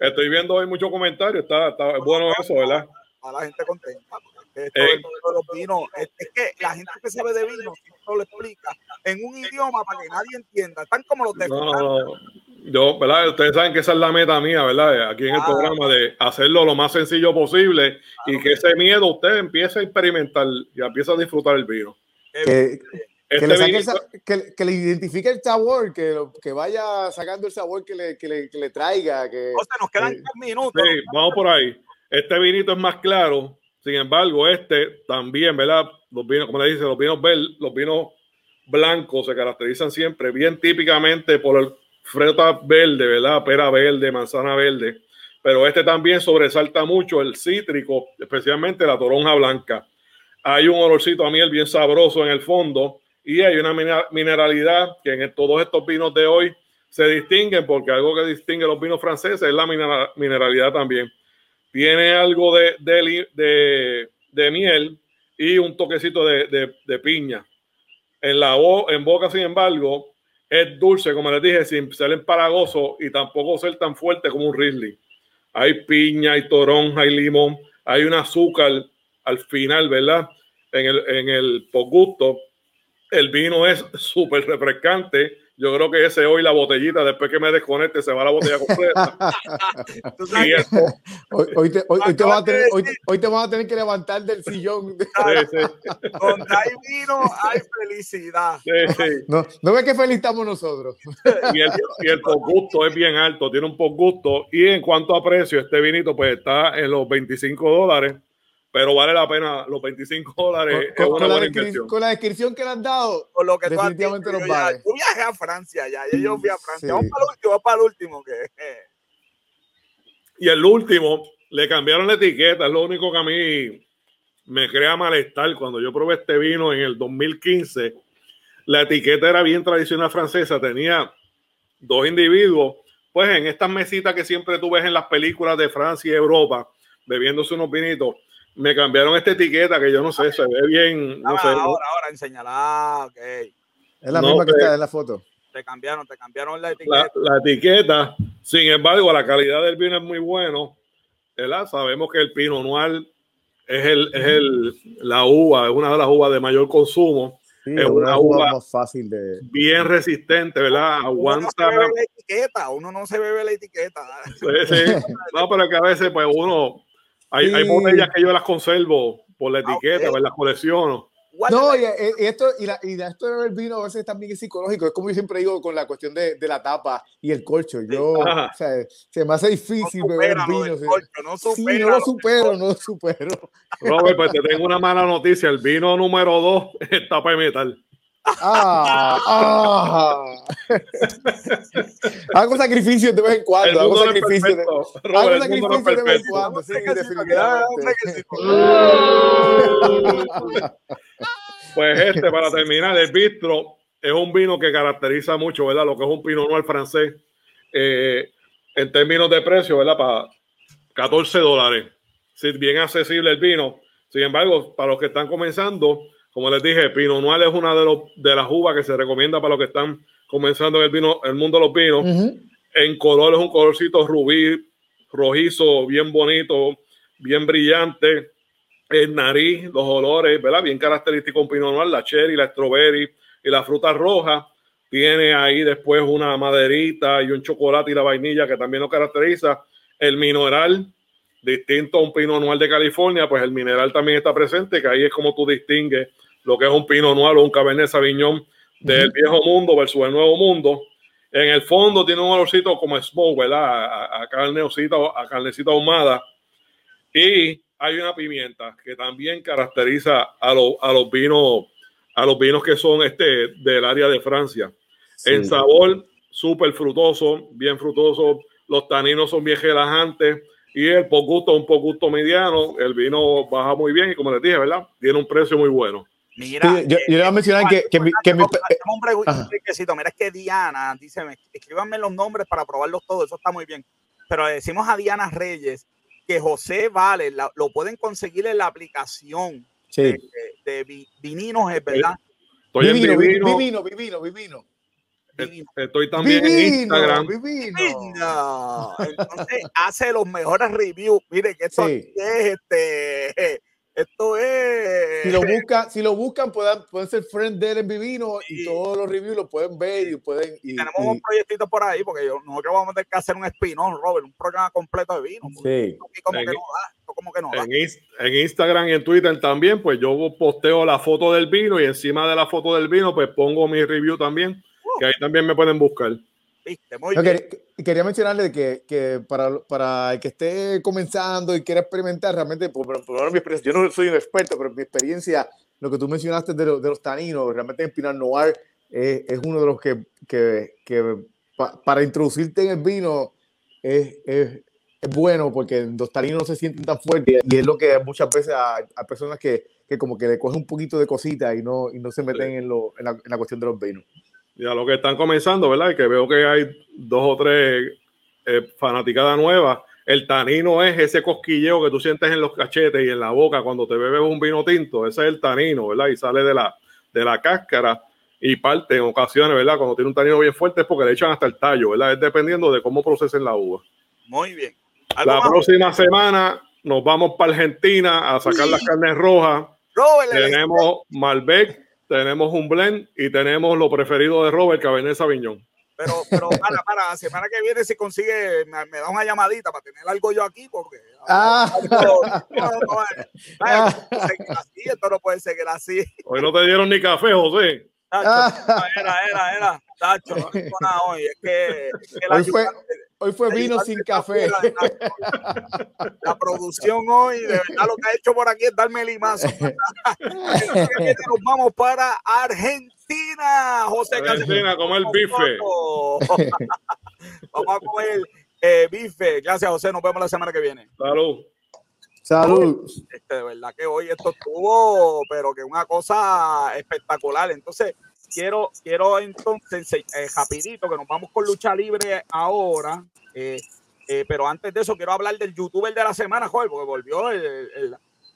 estoy viendo hoy muchos comentarios. Está, está bueno eso, ¿verdad? A la gente contenta. Esto, eh, los vinos, es, que la gente que sabe de vino, lo explica en un idioma para que nadie entienda. Están como los de. No, no, yo, ¿verdad? Ustedes saben que esa es la meta mía, ¿verdad? Aquí en el programa de hacerlo lo más sencillo posible y que ese miedo usted empiece a experimentar y empiece a disfrutar el vino. Que, este le que, le, identifique el sabor, que, que vaya sacando el sabor que le, que le, que le traiga. Que, o sea, nos quedan minutos. Sí, vamos por ahí. Este vinito es más claro, sin embargo, este también, ¿verdad? Los vinos, como le dice, los vinos, los vinos blancos se caracterizan siempre bien típicamente por el fruta verde, ¿verdad? Pera verde, manzana verde. pero este también sobresalta mucho el cítrico, especialmente la toronja blanca. Hay un olorcito a miel bien sabroso en el fondo y hay una mineralidad que en todos estos vinos de hoy se distinguen porque algo que distingue los vinos franceses es la mineralidad también. Tiene algo de, miel y un toquecito de, de piña. En, la, en boca, sin embargo, es dulce, como les dije, sin ser empalagoso y tampoco ser tan fuerte como un Risley. Hay piña, hay toronja, hay limón, hay un azúcar al final, ¿verdad? En el, en el gusto. El vino es súper refrescante yo creo que ese hoy la botellita, después que me desconecte, se va la botella completa. Hoy, te, hoy, te vas a tener, hoy, te vas a tener que levantar del sillón. Sí, Donde hay vino, hay felicidad. No, no ves qué feliz estamos nosotros. Y el, y el gusto es bien alto, tiene un gusto. Y en cuanto a precio, este vinito pues está en los 25 dólares pero vale la pena los 25 dólares. Con, con, la, con la, descripción que le han dado, con lo que definitivamente nos vale. Yo viajé a Francia ya, yo fui a Francia. Vamos para el último, vamos para el último. Que... Y el último, le cambiaron la etiqueta, es lo único que a mí me crea malestar. Cuando yo probé este vino en el 2015, la etiqueta era bien tradicional francesa, tenía dos individuos, pues en estas mesitas que siempre tú ves en las películas de Francia y Europa, bebiéndose unos vinitos me cambiaron esta etiqueta que yo no sé, se ve bien. No sé, ahora, ahora, enseñala, ok. Es la misma que está en la foto. Te cambiaron, te cambiaron la etiqueta. La, etiqueta, sin embargo, la calidad del vino es muy bueno. ¿verdad? Sabemos que el Pino Noir es, el, es el, la uva, es una de las uvas de mayor consumo. es una, uva, más fácil de. Bien resistente, ¿verdad? Aguanta. Uno no se bebe la etiqueta, uno no se bebe la etiqueta. Sí, sí. No, pero que a veces, pues uno hay, hay botellas que yo las conservo por la ah, etiqueta, okay. las colecciono. No, y, y, esto, y, la, y esto del vino a veces también es psicológico. Es como yo siempre digo con la cuestión de, de la tapa y el corcho. Yo, o sea, se me hace difícil no beber vino. Corcho, no, sí, no lo supero, no lo supero. Robert, pues te tengo una mala noticia. El vino número dos es tapa de metal. Ah, ah. hago sacrificio de vez en cuando. Hago sacrificio, de, hago sacrificio de vez en cuando. Sí, definitivamente. pues este, para terminar, el bistro es un vino que caracteriza mucho, ¿verdad? Lo que es un Pinot Noir francés. Eh, en términos de precio, ¿verdad? Para 14 dólares. Sí, bien accesible el vino. Sin embargo, para los que están comenzando, como les dije, Pinot Noir es una de, los, de las uvas que se recomienda para los que están comenzando en el, vino, el mundo de los vinos. En color es un colorcito rubí, rojizo, bien bonito, bien brillante. El nariz, los olores, ¿verdad? Bien característico un Pinot Noir, la cherry, la strawberry y la fruta roja. Tiene ahí después una maderita y un chocolate y la vainilla que también lo caracteriza. El mineral, distinto a un Pinot Noir de California, pues el mineral también está presente, que ahí es como tú distingues lo que es un Pinot Noir o un Cabernet Sauvignon del viejo mundo versus el nuevo mundo. En el fondo tiene un olorcito como smoke, ¿verdad? A, a, carnecita, a carnecita ahumada. Y hay una pimienta que también caracteriza a, a los vinos a los vinos que son este del área de Francia. En sabor, súper frutoso, bien frutoso. Los taninos son bien relajantes y el poco gusto, un poco gusto mediano. El vino baja muy bien y como les dije, ¿verdad? Tiene un precio muy bueno. Mira, yo, yo, le voy a mencionar que, que, mi, que mi. Mira, es que Diana dice: escríbanme los nombres para probarlos todos, eso está muy bien. Pero le decimos a Diana Reyes que José Vale la, lo pueden conseguir en la aplicación sí. de, de, de, Vininos, es verdad. Estoy vivino, en vivino, vivino, vivino, vivino. Estoy también vivino, en Instagram. Vivino. Entonces hace los mejores reviews. Mire que esto sí. es este esto es. Si lo buscan, si lo buscan pueden, pueden ser friend de él en Vivino y, y, todos los reviews lo pueden ver y pueden. Y, tenemos y, un proyectito por ahí, porque yo, nosotros vamos a tener que hacer un spin-off, Robert, un programa completo de vino. Sí. Como en, que no da, como que no da. En, en, Instagram y en Twitter también, pues yo posteo la foto del vino y encima de la foto del vino, pues pongo mi review también, uh. que ahí también me pueden buscar. ¿Viste? Muy no, bien. Quería mencionarle que, que para, para, el que esté comenzando y quiera experimentar, realmente, por, por, por, mi experiencia, yo no soy un experto, pero mi experiencia, lo que tú mencionaste de, lo, de los taninos, realmente en Pinot Noir es, es uno de los que, que, que pa, para introducirte en el vino es, es, bueno porque los taninos no se sienten tan fuertes y es lo que muchas veces a, personas que, que, como que le cogen un poquito de cosita y no, y no se meten en, lo, en, la, en, la, cuestión de los vinos. Ya lo que están comenzando, ¿verdad? Y que veo que hay dos o tres eh, fanaticadas nuevas. El tanino es ese cosquilleo que tú sientes en los cachetes y en la boca cuando te bebes un vino tinto. Ese es el tanino, ¿verdad? Y sale de la, de la cáscara y parte en ocasiones, ¿verdad? Cuando tiene un tanino bien fuerte es porque le echan hasta el tallo, ¿verdad? Es dependiendo de cómo procesen la uva. Muy bien. La próxima semana nos vamos para Argentina a sacar las carnes rojas. tenemos Malbec, tenemos un blend y tenemos lo preferido de Robert, Cabernet Sauvignon. Pero, pero para, para, la semana que viene si consigue, me, da una llamadita para tener algo yo aquí, porque ah. así, esto no puede seguir así. Hoy no te dieron ni café, José. Era, era, era. Tacho, no nada hoy. Es que, hoy, fue, hoy fue vino sin café. La, producción hoy, de verdad, lo que ha hecho por aquí es darme el limazo. Nos vamos para Argentina, José Argentina, comer bife. vamos a comer eh, bife. Gracias, José. Nos vemos la semana que viene. Salud. Salud. Este, de verdad que hoy esto estuvo, pero que una cosa espectacular. Entonces, quiero, quiero entonces, eh, rapidito, que nos vamos con lucha libre ahora. Eh, eh, pero antes de eso, quiero hablar del youtuber de la semana, joder, porque volvió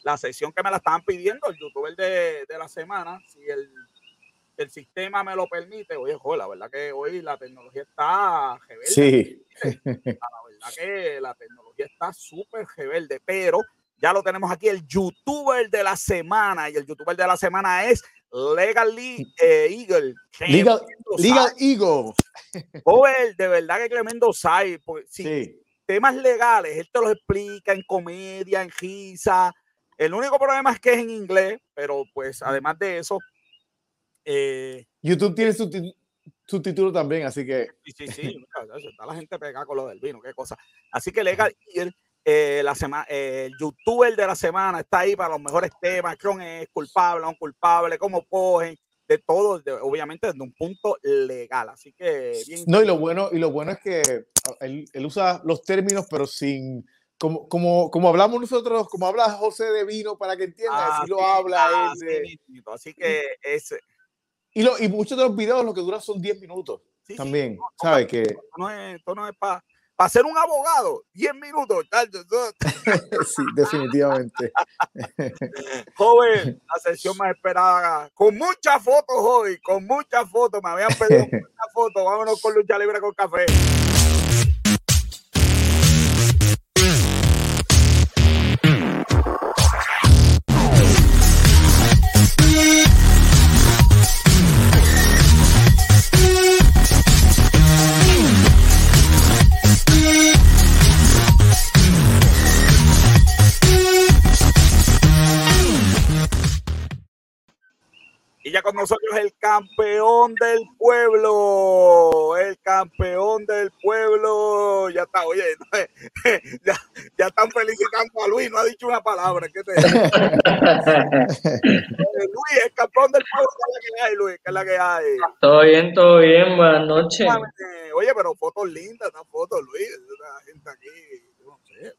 la sesión que me la estaban pidiendo, el youtuber de, de la semana. Si el, el, sistema me lo permite, oye, joder, la verdad que hoy la tecnología está rebelde. Sí. La verdad que la tecnología está súper rebelde, pero ya lo tenemos aquí, el youtuber de la semana. Y el youtuber de la semana es Legally eh, Eagle. Legal, Legal Eagle. Joder, de verdad que tremendo sai. sí. Temas legales, él te los explica en comedia, en risa. El único problema es que es en inglés, pero pues además de eso. Eh, YouTube tiene su, su título también, así que. Sí, sí, sí. Está la gente pegada con lo del vino, qué cosa. Así que Legal Eagle eh, la semana, eh, el youtuber de la semana está ahí para los mejores temas, quién es culpable, no culpable, cómo cogen, de todo, obviamente desde un punto legal. Así que No, y lo bueno, y lo bueno es que ah, él, usa los términos, pero sin como, como, como hablamos nosotros, como habla José de Vino para que entienda, así lo habla ah, Así que es. Y, lo, y muchos de los videos lo que duran son 10 minutos también. ¿Sabes? que... no es, esto no es para para ser un abogado, 10 minutos. sí, definitivamente. Joven, la sesión más esperada, con muchas fotos hoy, con muchas fotos, me habían pedido muchas fotos, vámonos con lucha libre con café. Y ya con nosotros el campeón del pueblo, el campeón del pueblo. Ya está, oye, ya, ya están felicitando a Luis, no ha dicho una palabra. ¿Qué te Luis, el campeón del pueblo, ¿qué es la que hay, Luis? ¿Qué es la que hay? Todo bien, todo bien, buenas noches. Oye, pero fotos lindas, estas fotos, Luis, la gente aquí.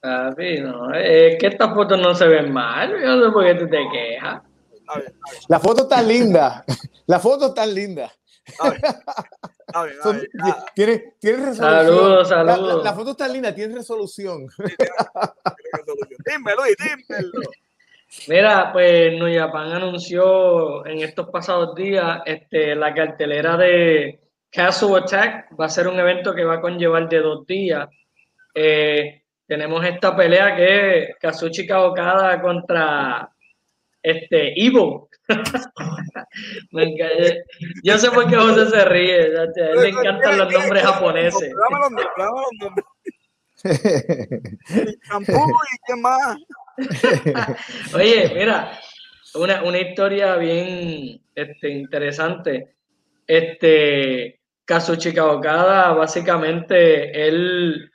Papi, no, es que estas fotos no se ven mal, yo no sé por qué tú te quejas. La foto está linda. La foto está linda. Tiene, tiene resolución. Saludos, saludos. La, foto está linda, tiene resolución. dímelo, dímelo. Mira, pues Nuyapan anunció en estos pasados días este, la cartelera de Castle Attack. Va a ser un evento que va a conllevar de dos días. Eh, tenemos esta pelea que es Kazuchi Okada contra este, Ivo. Yo sé por qué José se ríe. A él le encantan los nombres japoneses. Oye, mira, una, una historia bien este, interesante. Este, Kazuchi Okada, básicamente, él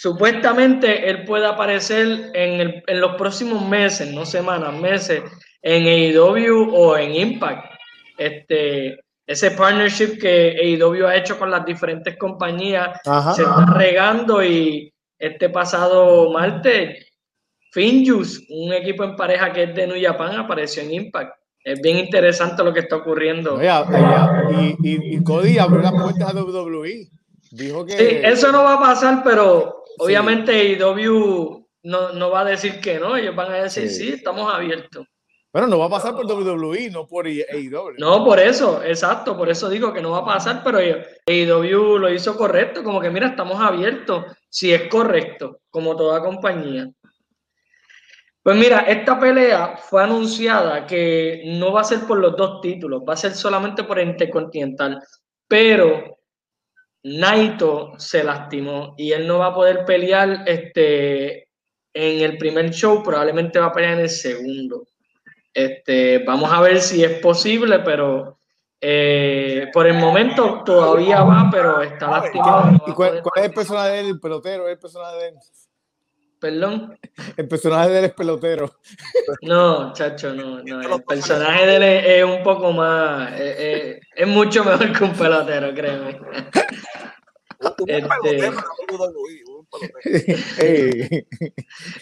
Supuestamente él puede aparecer en, los próximos meses, no semanas, meses, en AEW o en Impact. Este, ese partnership que AEW ha hecho con las diferentes compañías se está regando y este pasado martes, Finjus, un equipo en pareja que es de New Japan, apareció en Impact. Es bien interesante lo que está ocurriendo. y, y, Cody abrió la puerta a WWE. Dijo que. Sí, eso no va a pasar, pero obviamente IW no, no va a decir que no. Ellos van a decir sí, estamos abiertos. Pero no va a pasar por WWE, no por AEW. No, por eso, exacto, por eso digo que no va a pasar, pero AEW lo hizo correcto, como que mira, estamos abiertos, si es correcto, como toda compañía. Pues mira, esta pelea fue anunciada que no va a ser por los dos títulos, va a ser solamente por Intercontinental, pero Naito se lastimó y él no va a poder pelear este, en el primer show, probablemente va a pelear en el segundo. Este, vamos a ver si es posible, pero eh, por el momento todavía va, pero está lastimado. ¿Y cuál, es el personaje del pelotero? ¿El personaje de él? ¿Perdón? El personaje de él es pelotero. No, chacho, no. no. El personaje de él es, un poco más. Es mucho mejor que un pelotero, créeme. Este...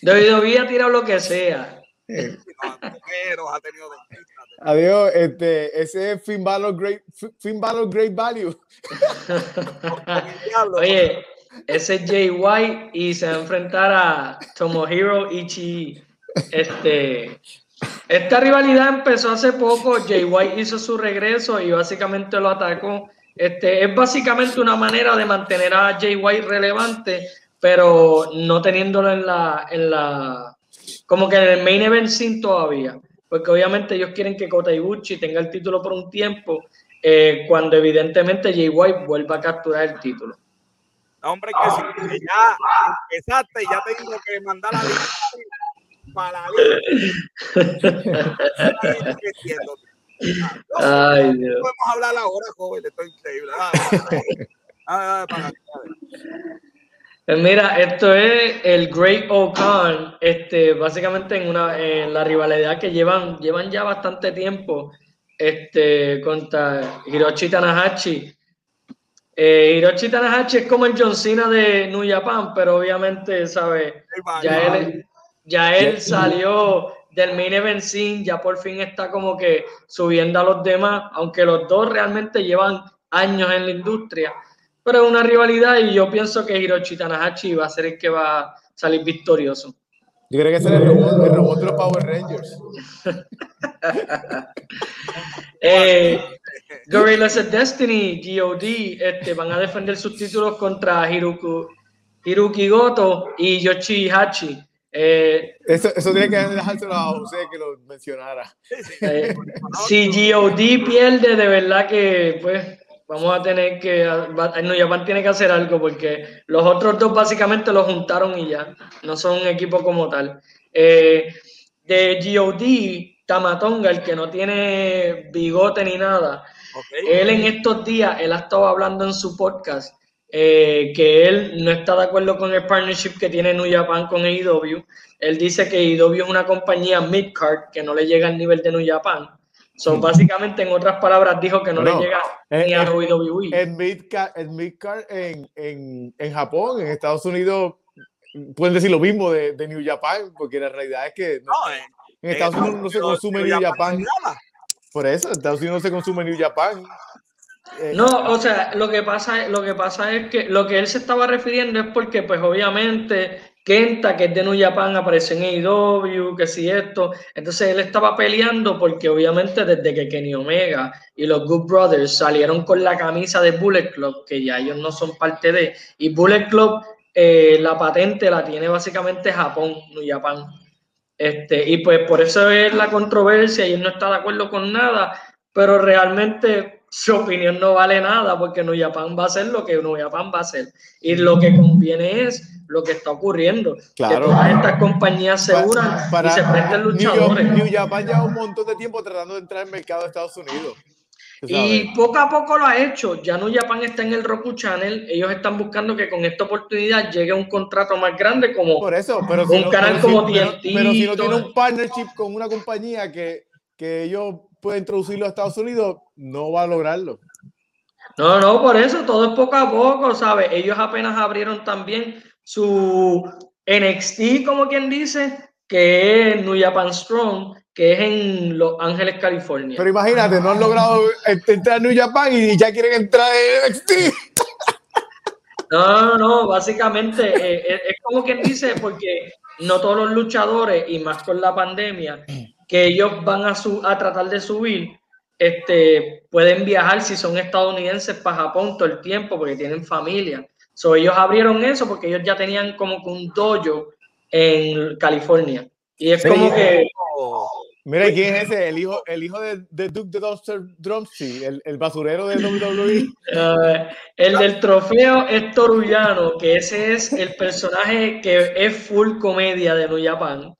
David ha tirado lo que sea. Adiós, este, ese es Finn Balor Great, Finn Balor Great Value. Oye, ese es Jay White y se va a enfrentar a Tomohiro Ichi. Este, esta rivalidad empezó hace poco. Jay White hizo su regreso y básicamente lo atacó. Este, es básicamente una manera de mantener a Jay White relevante, pero no teniéndolo en la, en la, como que en el main event sin todavía. Porque obviamente ellos quieren que Kota Ibushi tenga el título por un tiempo, eh, cuando evidentemente Jay White vuelva a capturar el título hombre, que si ya empezaste, ya tengo que mandar la lista para la Ay, Dios. Podemos hablar ahora, joven, esto es increíble. Ah, pues mira, esto es el Great O'Khan, este, básicamente en una en la rivalidad que llevan, llevan ya bastante tiempo este, contra Hiroshi Tanahashi. Eh, Hiroshi Tanahashi es como el John Cena de New Japan, pero obviamente, ¿sabes? Ya él, ya él salió del main event scene, ya por fin está como que subiendo a los demás, aunque los dos realmente llevan años en la industria, pero es una rivalidad y yo pienso que Hiroshi Tanahashi va a ser el que va a salir victorioso. Yo creo que es el robot, el robot de los Power Rangers. eh, Gorillas of Destiny, GOD, este, van a defender sus títulos contra Hiruku, Hiruki Goto y Yoshihachi. Eh, eso, eso tiene que dejárselo a José que lo mencionara. Eh, si GOD pierde, de verdad que pues vamos a tener que, no, Japan tiene que hacer algo porque los otros dos básicamente los juntaron y ya, no son un equipo como tal. Eh, de GOD, Tamatonga, el que no tiene bigote ni nada, él en estos días, él ha estado hablando en su podcast eh, que él no está de acuerdo con el partnership que tiene New Japan con AEW. Él dice que AEW es una compañía mid-card que no le llega al nivel de New Japan So, básicamente, en otras palabras, dijo que no, le llega ni a WWE. En Midcard, en, en, en, en, Japón, en Estados Unidos, pueden decir lo mismo de, de New Japan, porque la realidad es que no, en, Estados Unidos no se consume New, Japan. Por eso, Estados Unidos se consume New Japan. Eh, no, o sea, lo que pasa, lo que pasa es que lo que él se estaba refiriendo es porque, pues, obviamente, Kenta, que es de New Japan, apareció en AEW, que si esto. Entonces él estaba peleando porque obviamente desde que Kenny Omega y los Good Brothers salieron con la camisa de Bullet Club, que ya ellos no son parte de, y Bullet Club, eh, la patente la tiene básicamente Japón, New Japan. Este, y pues por eso es la controversia y él no está de acuerdo con nada, pero realmente su opinión no vale nada porque New Japan va a hacer lo que New Japan va a hacer. Y lo que conviene es lo que está ocurriendo. Claro. Que todas estas compañías se unan para, y se prenden luchadores. New, Japan lleva un montón de tiempo tratando de entrar al mercado de Estados Unidos. Y poco a poco lo ha hecho. Ya New Japan está en el Roku Channel. Ellos están buscando que con esta oportunidad llegue un contrato más grande como Por eso, pero un canal como si, TNT. Pero, si no tiene un partnership con una compañía que, que ellos pueden introducirlo a Estados Unidos, no va a lograrlo. No, no, por eso todo es poco a poco, ¿sabes? Ellos apenas abrieron también su NXT, como quien dice, que es New Japan Strong, que es en Los Ángeles, California. Pero imagínate, no han logrado entrar a New Japan y ya quieren entrar en NXT. No, no, no, básicamente eh, eh, es como quien dice, porque no todos los luchadores, y más con la pandemia, que ellos van a, su, a tratar de subir, este, pueden viajar si son estadounidenses para Japón todo el tiempo porque tienen familia. So, ellos abrieron eso porque ellos ya tenían como que un dojo en California. Y es como que... Mira, ¿quién es ese? El hijo, el hijo de, de Duke de Dumpster Drumsy, el, el, basurero de WWE. Uh, el del trofeo es Torullano, que ese es el personaje que es full comedia de New Japan.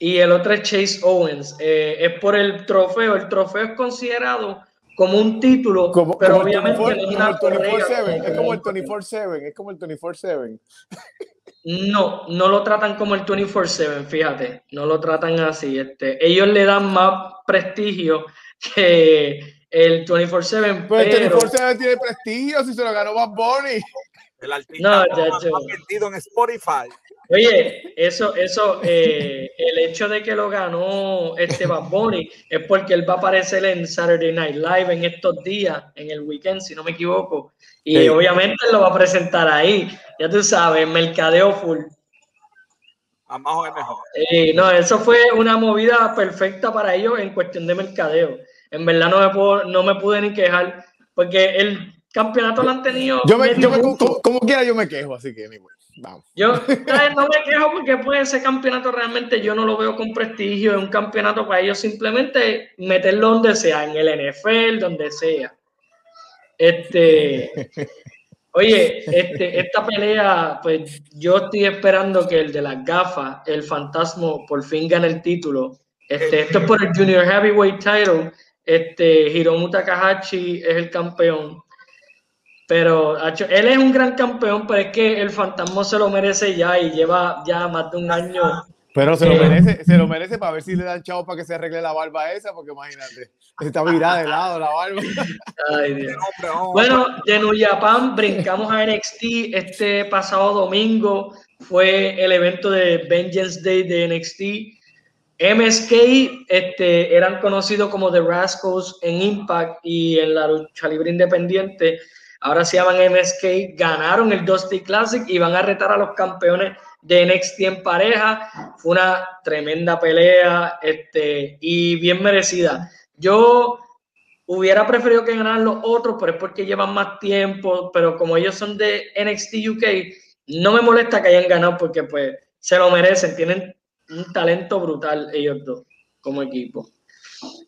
Y el otro es Chase Owens. Eh, es por el trofeo. El trofeo es considerado como un título, como, pero como obviamente el 24-7. Es como el 24-7. Es como el 24-7. No, no lo tratan como el 24/7, fíjate, no lo tratan así. Este, ellos le dan más prestigio que el 24/7. Pues el 24/7 tiene prestigio si se lo ganó Bad Bunny. El artista no, ya, más vendido en Spotify. Oye, eso, eso, eh, el hecho de que lo ganó este Bad Bunny es porque él va a aparecer en Saturday Night Live en estos días, en el weekend, si no me equivoco. Y obviamente lo va a presentar ahí. Ya tú sabes, mercadeo full. A más o mejor. no, eso fue una movida perfecta para ellos en cuestión de mercadeo. En verdad no me, puedo, no me pude ni quejar, porque el campeonato lo han tenido. Yo me, yo me como, quiera, yo me quejo, así que anyway. Yo no me quejo porque pues ese campeonato realmente yo no lo veo con prestigio, es un campeonato para ellos simplemente meterlo donde sea, en el NFL, donde sea. Este, oye, este, esta pelea, pues yo estoy esperando que el de las gafas, el fantasma, por fin gane el título. Este, esto es por el Junior Heavyweight Title. Este, Hiromu Takahashi es el campeón. Pero él es un gran campeón, pero es que el fantasma se lo merece ya y lleva ya más de un año. Pero se lo eh, merece, se lo merece para ver si le dan chavo para que se arregle la barba esa, porque imagínate, está virada de lado la barba. Ay, Dios. Bueno, de New Japan brincamos a NXT este pasado domingo. Fue el evento de Vengeance Day de NXT. MSK este, eran conocidos como The Rascals en Impact y en la lucha libre independiente ahora se llaman MSK, ganaron el Dusty Classic y van a retar a los campeones de NXT en pareja. Fue una tremenda pelea este, y bien merecida. Yo hubiera preferido que ganaran los otros, pero es porque llevan más tiempo, pero como ellos son de NXT UK, no me molesta que hayan ganado porque pues se lo merecen, tienen un talento brutal ellos dos como equipo.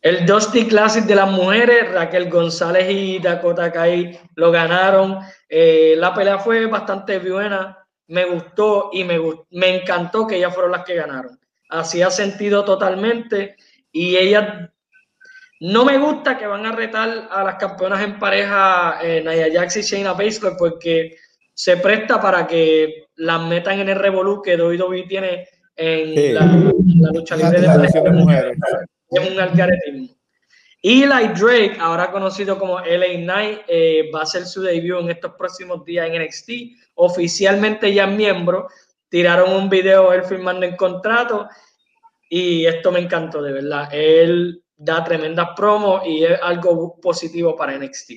El Dusty Classic de las mujeres, Raquel González y Dakota Kai lo ganaron. Eh, la pelea fue bastante buena, me gustó y me, me encantó que ellas fueron las que ganaron. Hacía sentido totalmente y ellas no me gusta que van a retar a las campeonas en pareja eh, Naya Jax y Shayna Baszler porque se presta para que las metan en el revolú que WWE tiene en la, lucha libre de mujeres es un algaretismo. Eli Drake, ahora conocido como LA Knight, eh, va a hacer su debut en estos próximos días en NXT. Oficialmente ya es miembro. Tiraron un video él firmando el contrato y esto me encantó, de verdad. Él da tremendas promos y es algo positivo para NXT.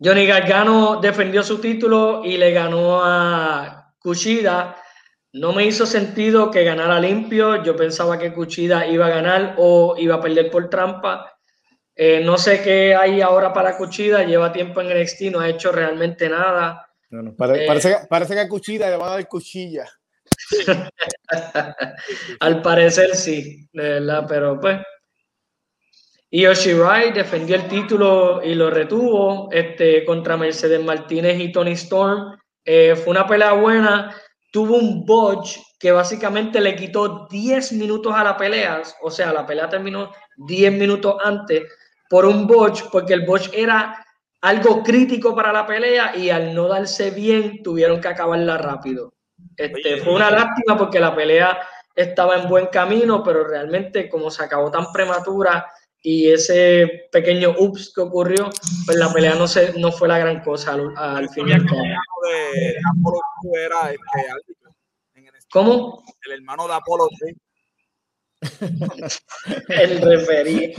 Johnny Gargano defendió su título y le ganó a Kushida no me hizo sentido que ganara limpio. Yo pensaba que Cuchida iba a ganar o iba a perder por trampa. Eh, no sé qué hay ahora para Cuchida. Lleva tiempo en el NXT, no ha hecho realmente nada. Eh, parece, parece, que a Cuchida le van a dar cuchilla. Al parecer sí, de verdad, pero pues. Y Oshirai defendió el título y lo retuvo este, contra Mercedes Martínez y Tony Storm. Eh, fue una pelea buena tuvo un botch que básicamente le quitó 10 minutos a la pelea, o sea, la pelea terminó 10 minutos antes por un botch, porque el botch era algo crítico para la pelea y al no darse bien tuvieron que acabarla rápido. Este, fue una lástima porque la pelea estaba en buen camino, pero realmente como se acabó tan prematura y ese pequeño ups que ocurrió, pues la pelea no, se, no fue la gran cosa al, al final. De Apolo era este ¿Cómo? El hermano de Apolo el referí.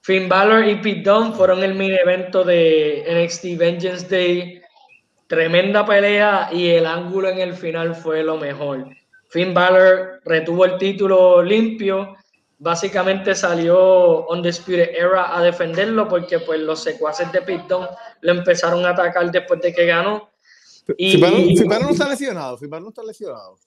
Finn Balor y Pete Dunne fueron el mini evento de NXT Vengeance Day. Tremenda pelea y el ángulo en el final fue lo mejor. Finn Balor retuvo el título limpio. Básicamente salió Undisputed Era a defenderlo porque pues los secuaces de Dunne lo empezaron a atacar después de que ganó y, no está lesionado, no está lesionado.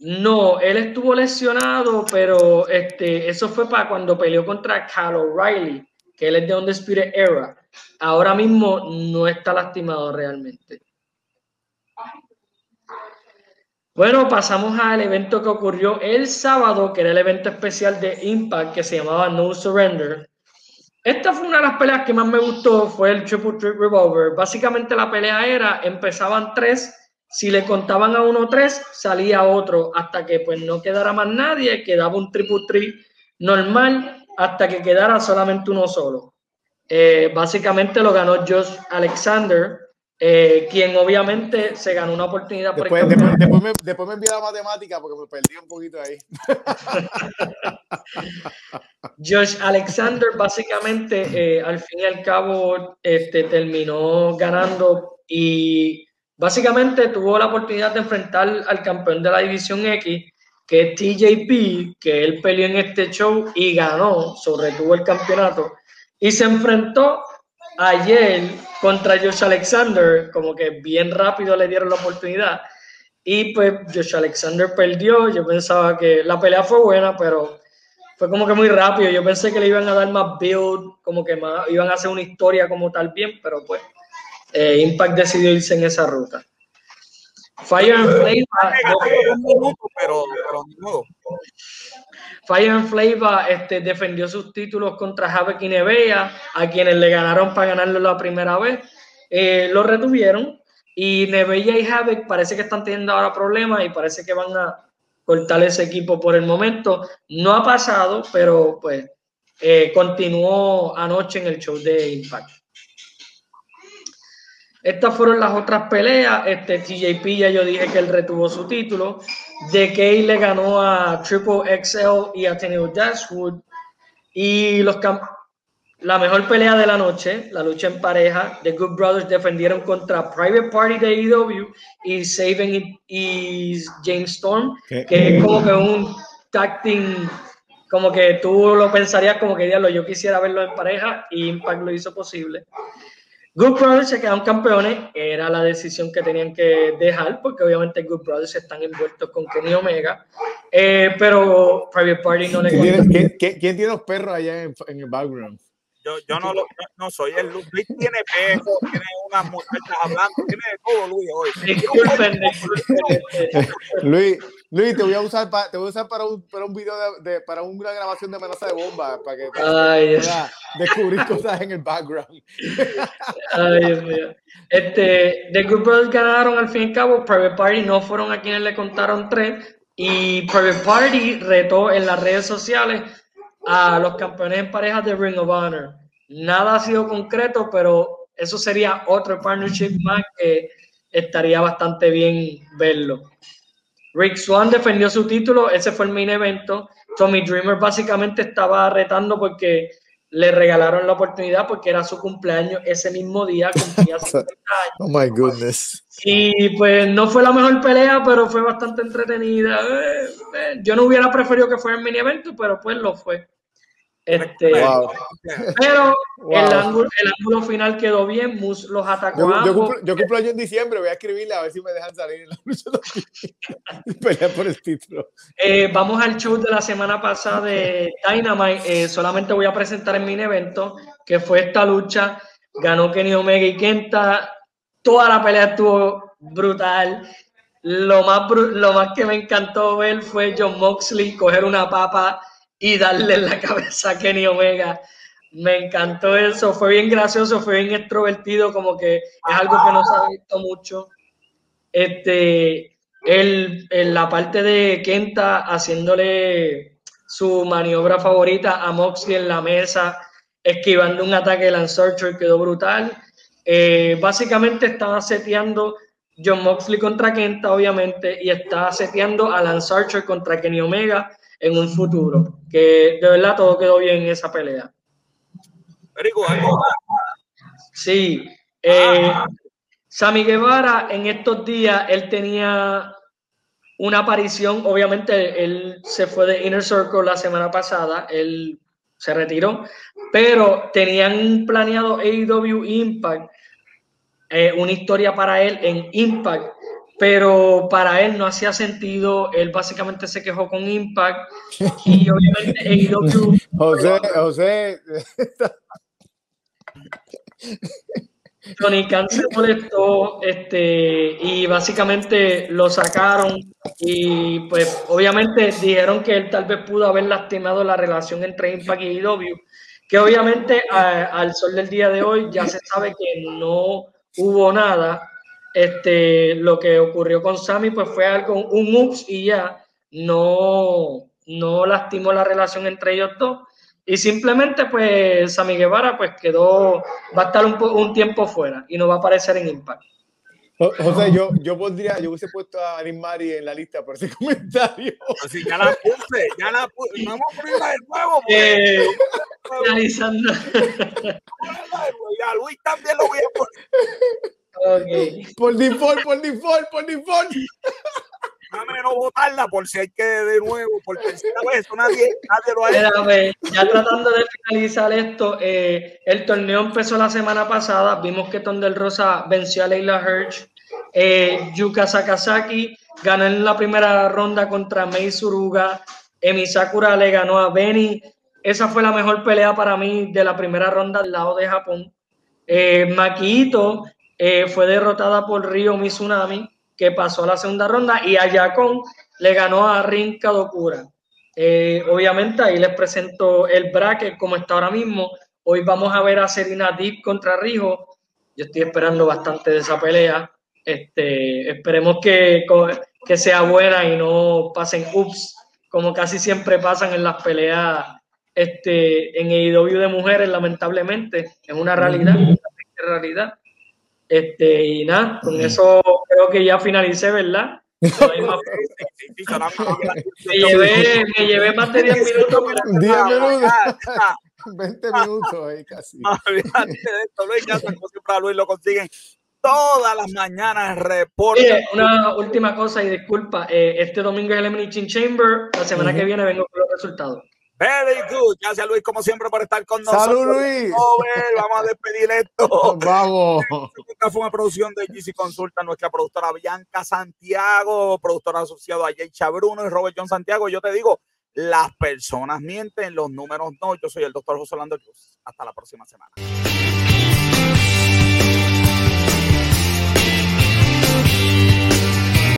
No, él estuvo lesionado, pero este, eso fue para cuando peleó contra Cal O'Reilly, que él es de Undisputed Era. Ahora mismo no está lastimado realmente. Bueno, pasamos al evento que ocurrió el sábado, que era el evento especial de Impact que se llamaba No Surrender. Esta fue una de las peleas que más me gustó, fue el Triple Trick Revolver. Básicamente la pelea era, empezaban tres, si le contaban a uno tres, salía otro, hasta que pues no quedara más nadie, quedaba un Triple Trick normal, hasta que quedara solamente uno solo. Eh, básicamente lo ganó Josh Alexander, eh, quien obviamente se ganó una oportunidad. Después, después, después, me, después me envió la matemática porque me perdí un poquito ahí. Josh Alexander básicamente eh, al fin y al cabo este, terminó ganando y básicamente tuvo la oportunidad de enfrentar al campeón de la división X que es TJP, que él peleó en este show y ganó, sobre todo el campeonato y se enfrentó ayer contra Josh Alexander, como que bien rápido le dieron la oportunidad. Y pues Josh Alexander perdió. Yo pensaba que la pelea fue buena, pero fue como que muy rápido. Yo pensé que le iban a dar más build, como que iban a hacer una historia como tal bien, pero pues eh, Impact decidió irse en esa ruta. Fire and Flame. pero, pero Fire and Flavor este, defendió sus títulos contra Havoc y Nevea, a quienes le ganaron para ganarlo la primera vez. Eh, lo retuvieron y Nevea y Havoc parece que están teniendo ahora problemas y parece que van a cortar ese equipo por el momento. No ha pasado, pero pues eh, continuó anoche en el show de Impact. Estas fueron las otras peleas. Este TJP ya yo dije que él retuvo su título. De Kay le ganó a Triple XL y a Tenille Dashwood. Y los la mejor pelea de la noche, la lucha en pareja, The Good Brothers defendieron contra Private Party de AEW y Saving y, James Storm, que es como que un tag team, como que tú lo pensarías como que diablo, yo quisiera verlo en pareja y Impact lo hizo posible. Good Brothers se quedaron campeones, era la decisión que tenían que dejar, porque obviamente Good Brothers están envueltos con Kenny Omega, eh, pero Private Party no le ¿Quién, ¿quién, ¿quién, tiene los perros allá en, en el background? Yo, yo no, lo, no soy el Luis. Luis tiene pejo, tiene unas muchachas hablando, tiene de todo Luis hoy. Luis, Luis, te voy a usar, para, te voy a usar para, un, para un video, de, de, para una grabación de amenaza de bomba, para que puedas descubrir cosas en el background. Ay, Dios mío. Este, The Good Brothers ganaron al fin y al cabo, Private Party no fueron a quienes le contaron tres, y Private Party retó en las redes sociales a los campeones en parejas de Ring of Honor. Nada ha sido concreto, pero eso sería otro partnership más que estaría bastante bien verlo. Rick Swan defendió su título, ese fue el main evento. Tommy Dreamer básicamente estaba retando porque le regalaron la oportunidad porque era su cumpleaños ese mismo día, Oh my goodness. Y pues no fue la mejor pelea, pero fue bastante entretenida. Eh, eh, yo no hubiera preferido que fuera el mini evento, pero pues lo fue. Este, Pero el, ángulo, el, ángulo, final quedó bien, Mus los atacó. Yo, yo, cumplo, yo, cumplo, año en diciembre, voy a escribirle a ver si me dejan salir en la lucha Pelea por el título. Eh, vamos al show de la semana pasada de Dynamite. Eh, solamente voy a presentar en mi evento, que fue esta lucha. Ganó Kenny Omega y Kenta. Toda la pelea estuvo brutal. Lo más, lo más que me encantó ver fue John Moxley coger una papa y darle en la cabeza a Kenny Omega. Me encantó eso, fue bien gracioso, fue bien extrovertido, como que es algo que no se ha visto mucho. Este, el, en la parte de Kenta haciéndole su maniobra favorita a Moxley en la mesa, esquivando un ataque de Lance Archer, quedó brutal. Eh, básicamente estaba seteando John Moxley contra Kenta, obviamente, y está seteando a Lance Archer contra Kenny Omega en un futuro. Que de verdad todo quedó bien en esa pelea. Sí. Eh, Sammy Guevara, en estos días, él tenía una aparición, obviamente él se fue de Inner Circle la semana pasada, él se retiró, pero tenían planeado AEW Impact, eh, una historia para él en Impact, pero para él no hacía sentido, él básicamente se quejó con Impact y obviamente AEW... José, José... Tony Khan se molestó este, y básicamente lo sacaron y pues obviamente dijeron que él tal vez pudo haber lastimado la relación entre Impact y IW, que obviamente al sol del día de hoy ya se sabe que no hubo nada. Este, lo que ocurrió con Sammy pues fue algo, un ups y ya no, no lastimó la relación entre ellos dos y simplemente, pues, Sammy Guevara, pues, quedó, va a estar un, un tiempo fuera y no va a aparecer en Impact. José, yo, yo pondría, yo hubiese puesto a Mari en la lista por ese comentario. Así ya la puse, ya la puse. Vamos a ponerla de nuevo. Eh, analizando. ya, Luis también lo voy a poner. Okay. Por default, por default, por default déjame no votarla por si hay que de nuevo, por tercera vez, nadie, nadie lo ha hecho. ya tratando de finalizar esto, eh, el torneo empezó la semana pasada, vimos que Tondel Rosa venció a Leila Hirsch, eh, Yuka Sakazaki ganó en la primera ronda contra Mei Suruga, Emi Sakura le ganó a Benny, esa fue la mejor pelea para mí de la primera ronda del lado de Japón. Eh, Makito eh, fue derrotada por Ryo Mizunami que pasó a la segunda ronda y Ayacón le ganó a Rin Kadokura. Eh, obviamente ahí les presento el bracket como está ahora mismo. Hoy vamos a ver a Serena Deep contra Rijo. Yo estoy esperando bastante de esa pelea. Este, esperemos que, que sea buena y no pasen ups, como casi siempre pasan en las peleas este, en AEW de mujeres, lamentablemente. Es una realidad, una realidad. Este, y nada, con eso creo que ya finalicé, ¿verdad? me, llevé, me llevé más de 10 minutos. 10 minutos. 20 minutos ahí casi. Olvídate de esto, Luis, ya como siempre a Luis lo consiguen todas las mañanas reporte. una última cosa y disculpa, eh, este domingo es el Elimination Chamber, la semana que viene vengo con los resultados. Very good. Gracias, Luis, como siempre, por estar con nosotros. Salud, Luis. vamos a despedir esto. Vamos. Esta fue una producción de GC Consulta, nuestra productora Bianca Santiago, productora asociado a Jay Chabruno y Robert John Santiago. Yo te digo, las personas mienten, los números no. Yo soy el doctor José Orlando Cruz. Hasta la próxima semana.